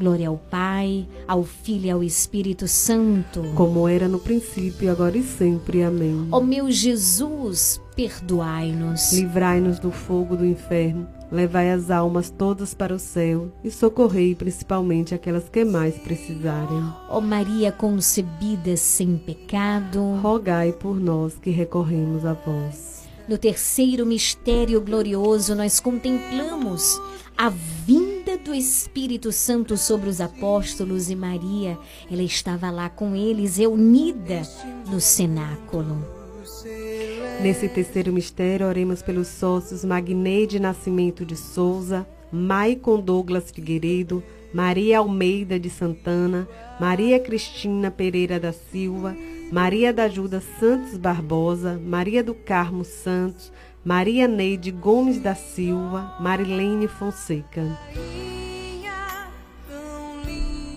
Glória ao Pai, ao Filho e ao Espírito Santo. Como era no princípio, agora e sempre. Amém. Ó meu Jesus, perdoai-nos. Livrai-nos do fogo do inferno, levai as almas todas para o céu e socorrei principalmente aquelas que mais precisarem. Ó Maria concebida sem pecado, rogai por nós que recorremos a vós. No terceiro mistério glorioso, nós contemplamos a vinda do Espírito Santo sobre os apóstolos e Maria, ela estava lá com eles, reunida no cenáculo. Nesse terceiro mistério, oremos pelos sócios Magneide Nascimento de Souza, Maicon Douglas Figueiredo, Maria Almeida de Santana, Maria Cristina Pereira da Silva, Maria da Ajuda Santos Barbosa, Maria do Carmo Santos, Maria Neide Gomes da Silva, Marilene Fonseca.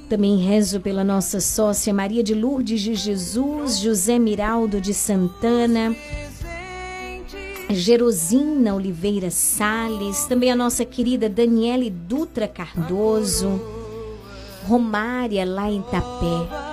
Também rezo pela nossa sócia Maria de Lourdes de Jesus, José Miraldo de Santana, Jerosina Oliveira Sales, também a nossa querida Daniele Dutra Cardoso, Romária lá em Tapé.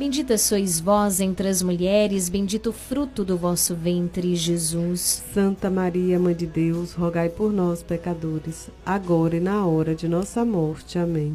Bendita sois vós entre as mulheres, bendito o fruto do vosso ventre, Jesus. Santa Maria, Mãe de Deus, rogai por nós, pecadores, agora e na hora de nossa morte. Amém.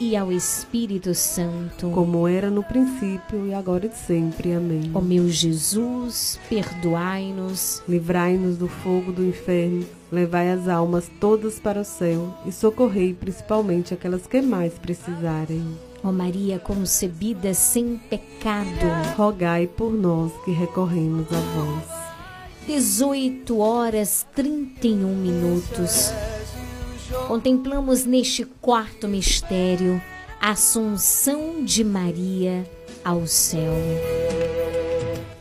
e ao Espírito Santo, como era no princípio e agora e sempre. Amém. Ó meu Jesus, perdoai-nos, livrai-nos do fogo do inferno, levai as almas todas para o céu e socorrei principalmente aquelas que mais precisarem. Ó Maria concebida sem pecado, rogai por nós que recorremos a vós. 18 horas 31 minutos. Contemplamos neste quarto mistério a Assunção de Maria ao céu.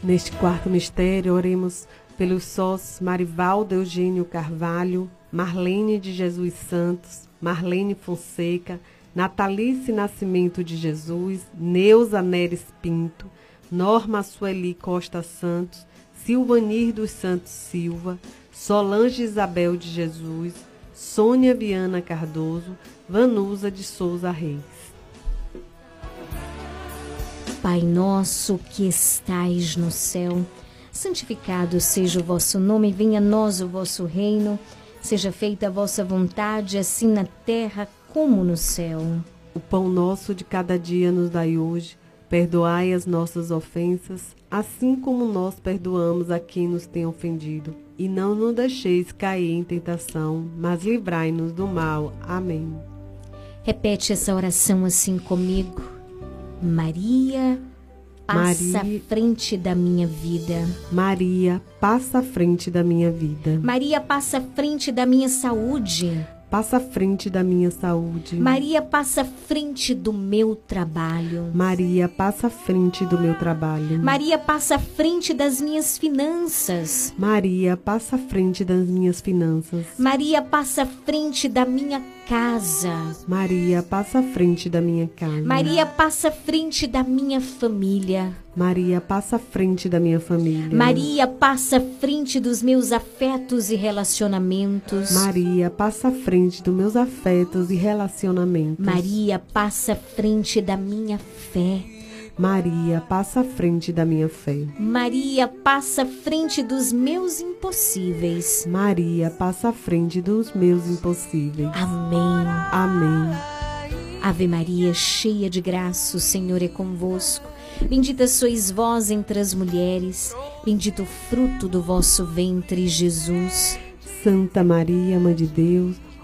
Neste quarto mistério, oremos pelos sós Marivaldo Eugênio Carvalho, Marlene de Jesus Santos, Marlene Fonseca, Natalice Nascimento de Jesus, Neuza Neres Pinto, Norma Sueli Costa Santos, Silvanir dos Santos Silva, Solange Isabel de Jesus, Sônia Viana Cardoso, Vanusa de Souza Reis. Pai nosso que estais no céu, santificado seja o vosso nome, venha a nós o vosso reino, seja feita a vossa vontade, assim na terra como no céu. O pão nosso de cada dia nos dai hoje, perdoai as nossas ofensas, assim como nós perdoamos a quem nos tem ofendido e não nos deixeis cair em tentação, mas livrai-nos do mal. Amém. Repete essa oração assim comigo. Maria, passa Maria, à frente da minha vida. Maria, passa à frente da minha vida. Maria, passa à frente da minha saúde passa à frente da minha saúde. Maria passa à frente do meu trabalho. Maria passa à frente do meu trabalho. Maria passa à frente das minhas finanças. Maria passa à frente das minhas finanças. Maria passa à frente da minha casa. Maria passa à frente da minha casa. Maria passa à frente da minha família. Maria passa à frente da minha família. Maria passa à frente dos meus afetos e relacionamentos. Maria passa à frente dos meus afetos e relacionamentos. Maria passa à frente da minha fé. Maria passa à frente da minha fé. Maria passa à frente dos meus impossíveis. Maria passa à frente dos meus impossíveis. Amém. Amém. Ave Maria, cheia de graça, o Senhor é convosco. Bendita sois vós entre as mulheres, bendito o fruto do vosso ventre, Jesus. Santa Maria, Mãe de Deus,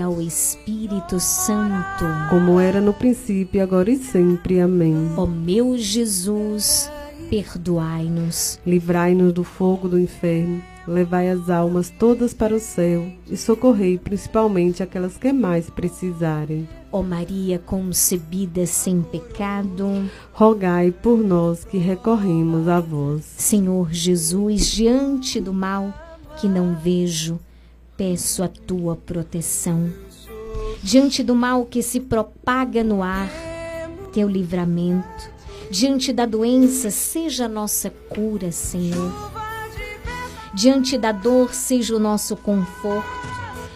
ao Espírito Santo, como era no princípio, agora e sempre. Amém. Ó meu Jesus, perdoai-nos, livrai-nos do fogo do inferno, levai as almas todas para o céu e socorrei principalmente aquelas que mais precisarem. Ó Maria concebida sem pecado, rogai por nós que recorremos a vós. Senhor Jesus, diante do mal que não vejo, peço a tua proteção. Diante do mal que se propaga no ar, teu livramento. Diante da doença, seja a nossa cura, Senhor. Diante da dor, seja o nosso conforto.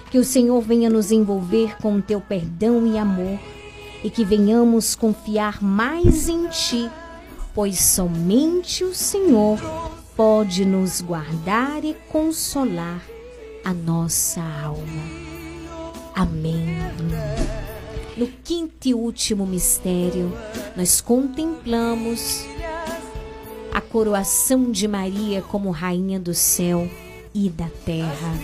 Que o Senhor venha nos envolver com o teu perdão e amor e que venhamos confiar mais em ti, pois somente o Senhor pode nos guardar e consolar a nossa alma. Amém. No quinto e último mistério, nós contemplamos a coroação de Maria como Rainha do céu e da terra.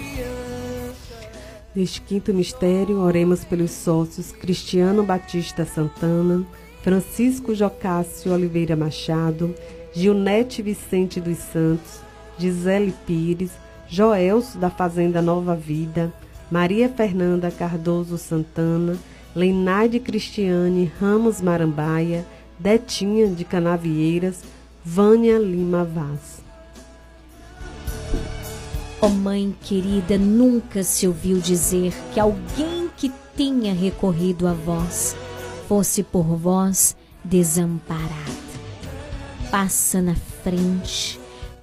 Neste quinto mistério, oremos pelos sócios Cristiano Batista Santana, Francisco Jocássio Oliveira Machado, Gilnete Vicente dos Santos, Gisele Pires, Joelso da Fazenda Nova Vida, Maria Fernanda Cardoso Santana, Lenaide Cristiane Ramos Marambaia, Detinha de Canavieiras, Vânia Lima Vaz. Oh mãe querida, nunca se ouviu dizer que alguém que tenha recorrido a vós fosse por vós desamparado. Passa na frente,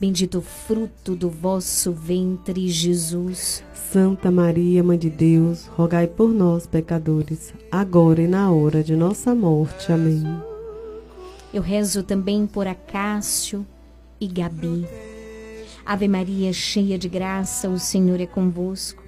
bendito o fruto do vosso ventre, Jesus. Santa Maria, Mãe de Deus, rogai por nós, pecadores, agora e na hora de nossa morte. Amém. Eu rezo também por Acácio e Gabi. Ave Maria, cheia de graça, o Senhor é convosco.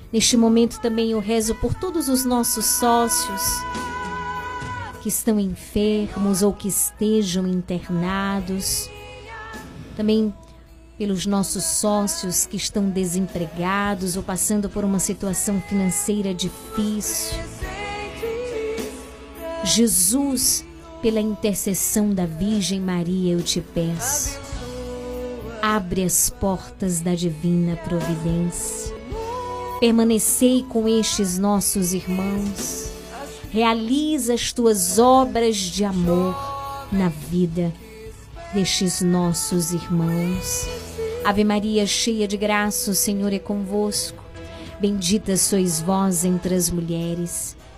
Neste momento também eu rezo por todos os nossos sócios que estão enfermos ou que estejam internados. Também pelos nossos sócios que estão desempregados ou passando por uma situação financeira difícil. Jesus, pela intercessão da Virgem Maria, eu te peço. Abre as portas da divina providência Permanecei com estes nossos irmãos. Realiza as tuas obras de amor na vida destes nossos irmãos. Ave Maria, cheia de graça, o Senhor é convosco. Bendita sois vós entre as mulheres.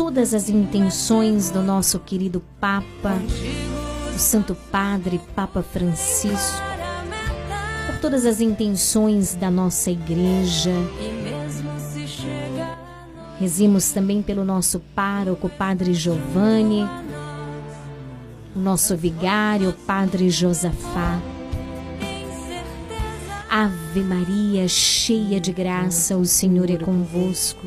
todas as intenções do nosso querido Papa, o Santo Padre Papa Francisco, por todas as intenções da nossa igreja. Rezemos também pelo nosso pároco, Padre Giovanni, o nosso vigário, Padre Josafá. Ave Maria, cheia de graça, o Senhor é convosco.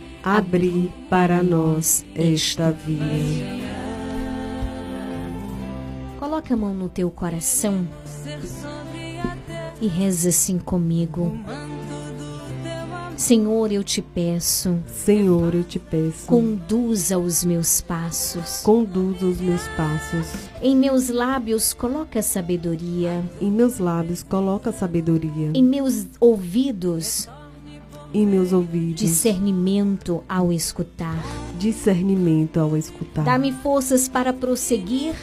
abri para nós esta via. Coloca a mão no teu coração e reza assim comigo. Senhor, eu te peço. Senhor, eu te peço. Conduza os meus passos. Conduza os meus passos. Em meus lábios coloca sabedoria. Em meus lábios coloca sabedoria. Em meus ouvidos em meus ouvidos. Discernimento ao escutar. Discernimento ao escutar. Dá-me forças para prosseguir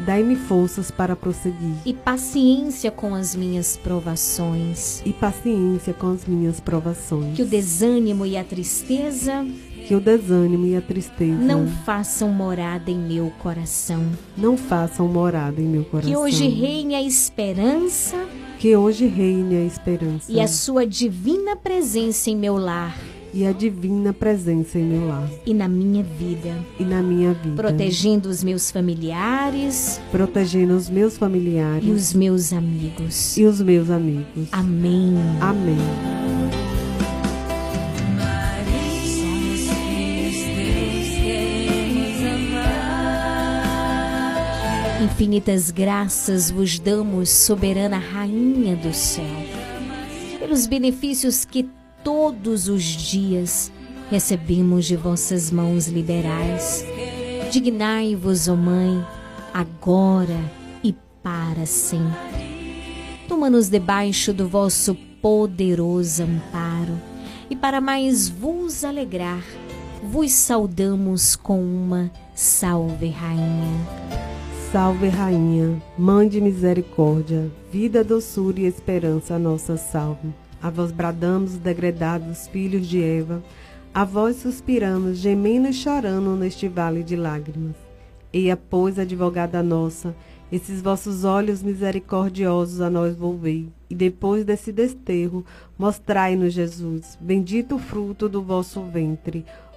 Dai-me forças para prosseguir. E paciência com as minhas provações. E paciência com as minhas provações. Que o desânimo e a tristeza. Que o desânimo e a tristeza. Não façam morada em meu coração. Não façam morada em meu coração. Que hoje reine a esperança. Que hoje reine a esperança. E a sua divina presença em meu lar. E a divina presença em meu lar. E na minha vida. E na minha vida. Protegendo os meus familiares. Protegendo os meus familiares. E os meus amigos. E os meus amigos. Amém. Amém Infinitas graças vos damos, soberana Rainha do céu, pelos benefícios que todos os dias recebemos de vossas mãos liberais. Dignai-vos, ó Mãe, agora e para sempre. Toma-nos debaixo do vosso poderoso amparo, e para mais vos alegrar, vos saudamos com uma salve, Rainha. Salve, Rainha, Mãe de misericórdia, vida, doçura e esperança, a nossa salve. A vós bradamos, degredados filhos de Eva, a vós suspiramos, gemendo e chorando neste vale de lágrimas. Eia, pois, advogada nossa, esses vossos olhos misericordiosos a nós volvei, e depois desse desterro, mostrai-nos Jesus, bendito o fruto do vosso ventre,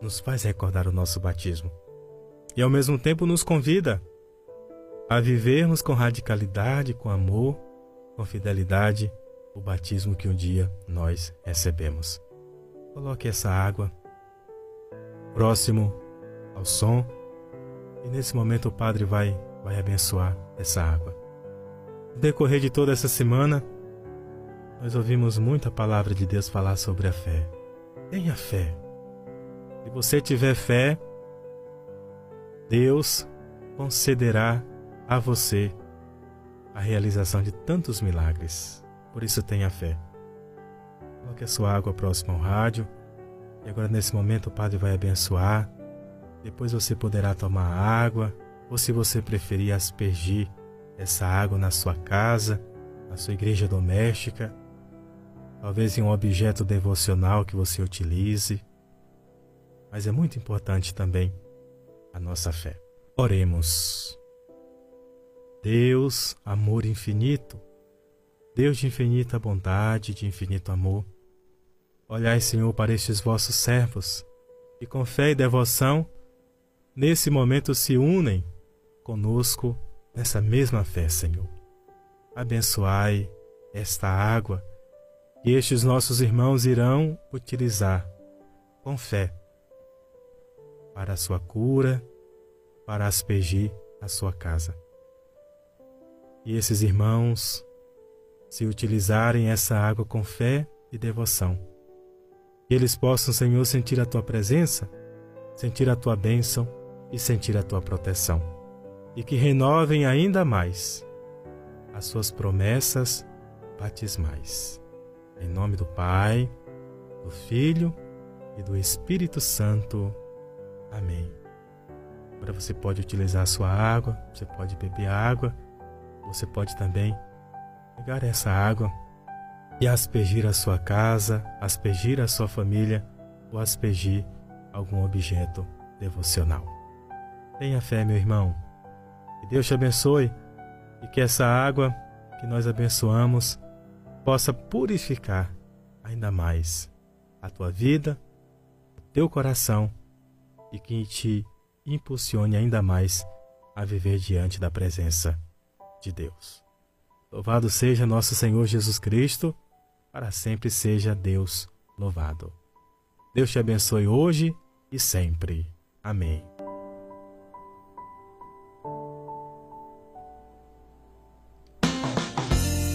nos faz recordar o nosso batismo e ao mesmo tempo nos convida a vivermos com radicalidade, com amor, com fidelidade o batismo que um dia nós recebemos. Coloque essa água próximo ao som e nesse momento o Padre vai, vai abençoar essa água. No decorrer de toda essa semana, nós ouvimos muita palavra de Deus falar sobre a fé. Tenha fé. Se você tiver fé, Deus concederá a você a realização de tantos milagres. Por isso tenha fé. Coloque a sua água próxima ao rádio. E agora nesse momento o Padre vai abençoar. Depois você poderá tomar água, ou se você preferir aspergir essa água na sua casa, na sua igreja doméstica, talvez em um objeto devocional que você utilize. Mas é muito importante também a nossa fé. Oremos. Deus, amor infinito, Deus de infinita bondade, de infinito amor, olhai, Senhor, para estes vossos servos, que com fé e devoção, nesse momento se unem conosco nessa mesma fé, Senhor. Abençoai esta água que estes nossos irmãos irão utilizar com fé para a sua cura, para aspergir a sua casa. E esses irmãos, se utilizarem essa água com fé e devoção, que eles possam, Senhor, sentir a tua presença, sentir a tua bênção e sentir a tua proteção, e que renovem ainda mais as suas promessas batismais. Em nome do Pai, do Filho e do Espírito Santo. Amém. Agora você pode utilizar a sua água, você pode beber água, você pode também pegar essa água e aspergir a sua casa, aspergir a sua família ou aspergir algum objeto devocional. Tenha fé, meu irmão. Que Deus te abençoe e que essa água que nós abençoamos possa purificar ainda mais a tua vida, o teu coração e que te impulsione ainda mais a viver diante da presença de Deus. Louvado seja nosso Senhor Jesus Cristo, para sempre seja Deus louvado. Deus te abençoe hoje e sempre. Amém.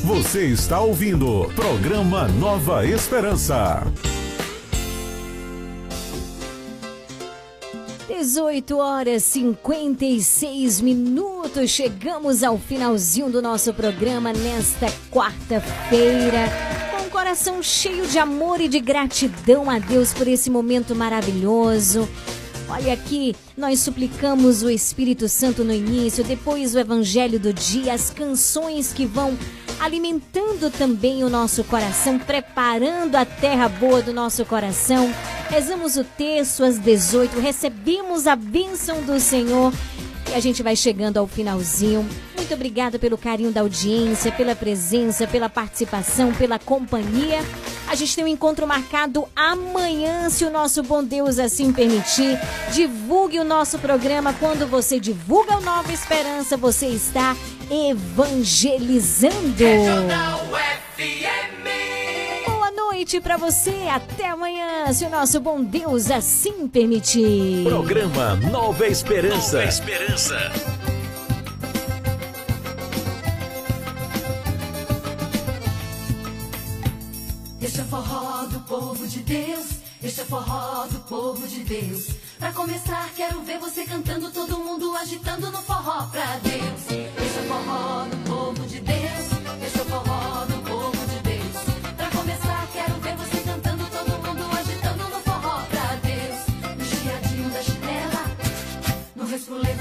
Você está ouvindo programa Nova Esperança. 18 horas 56 minutos. Chegamos ao finalzinho do nosso programa nesta quarta-feira. Com o coração cheio de amor e de gratidão a Deus por esse momento maravilhoso. Olha aqui, nós suplicamos o Espírito Santo no início, depois o Evangelho do dia, as canções que vão alimentando também o nosso coração, preparando a terra boa do nosso coração. Rezamos o texto às 18, recebemos a bênção do Senhor e a gente vai chegando ao finalzinho. Muito obrigada pelo carinho da audiência, pela presença, pela participação, pela companhia. A gente tem um encontro marcado amanhã, se o nosso bom Deus assim permitir. Divulgue o nosso programa. Quando você divulga o Nova Esperança, você está evangelizando. Boa noite para você. Até amanhã, se o nosso bom Deus assim permitir. Programa Nova Esperança. Nova Esperança. Este é o forró do povo de Deus. Este é o forró do povo de Deus. Pra começar, quero ver você cantando, todo mundo agitando no forró pra Deus. Este é o forró do povo de Deus. Este é o no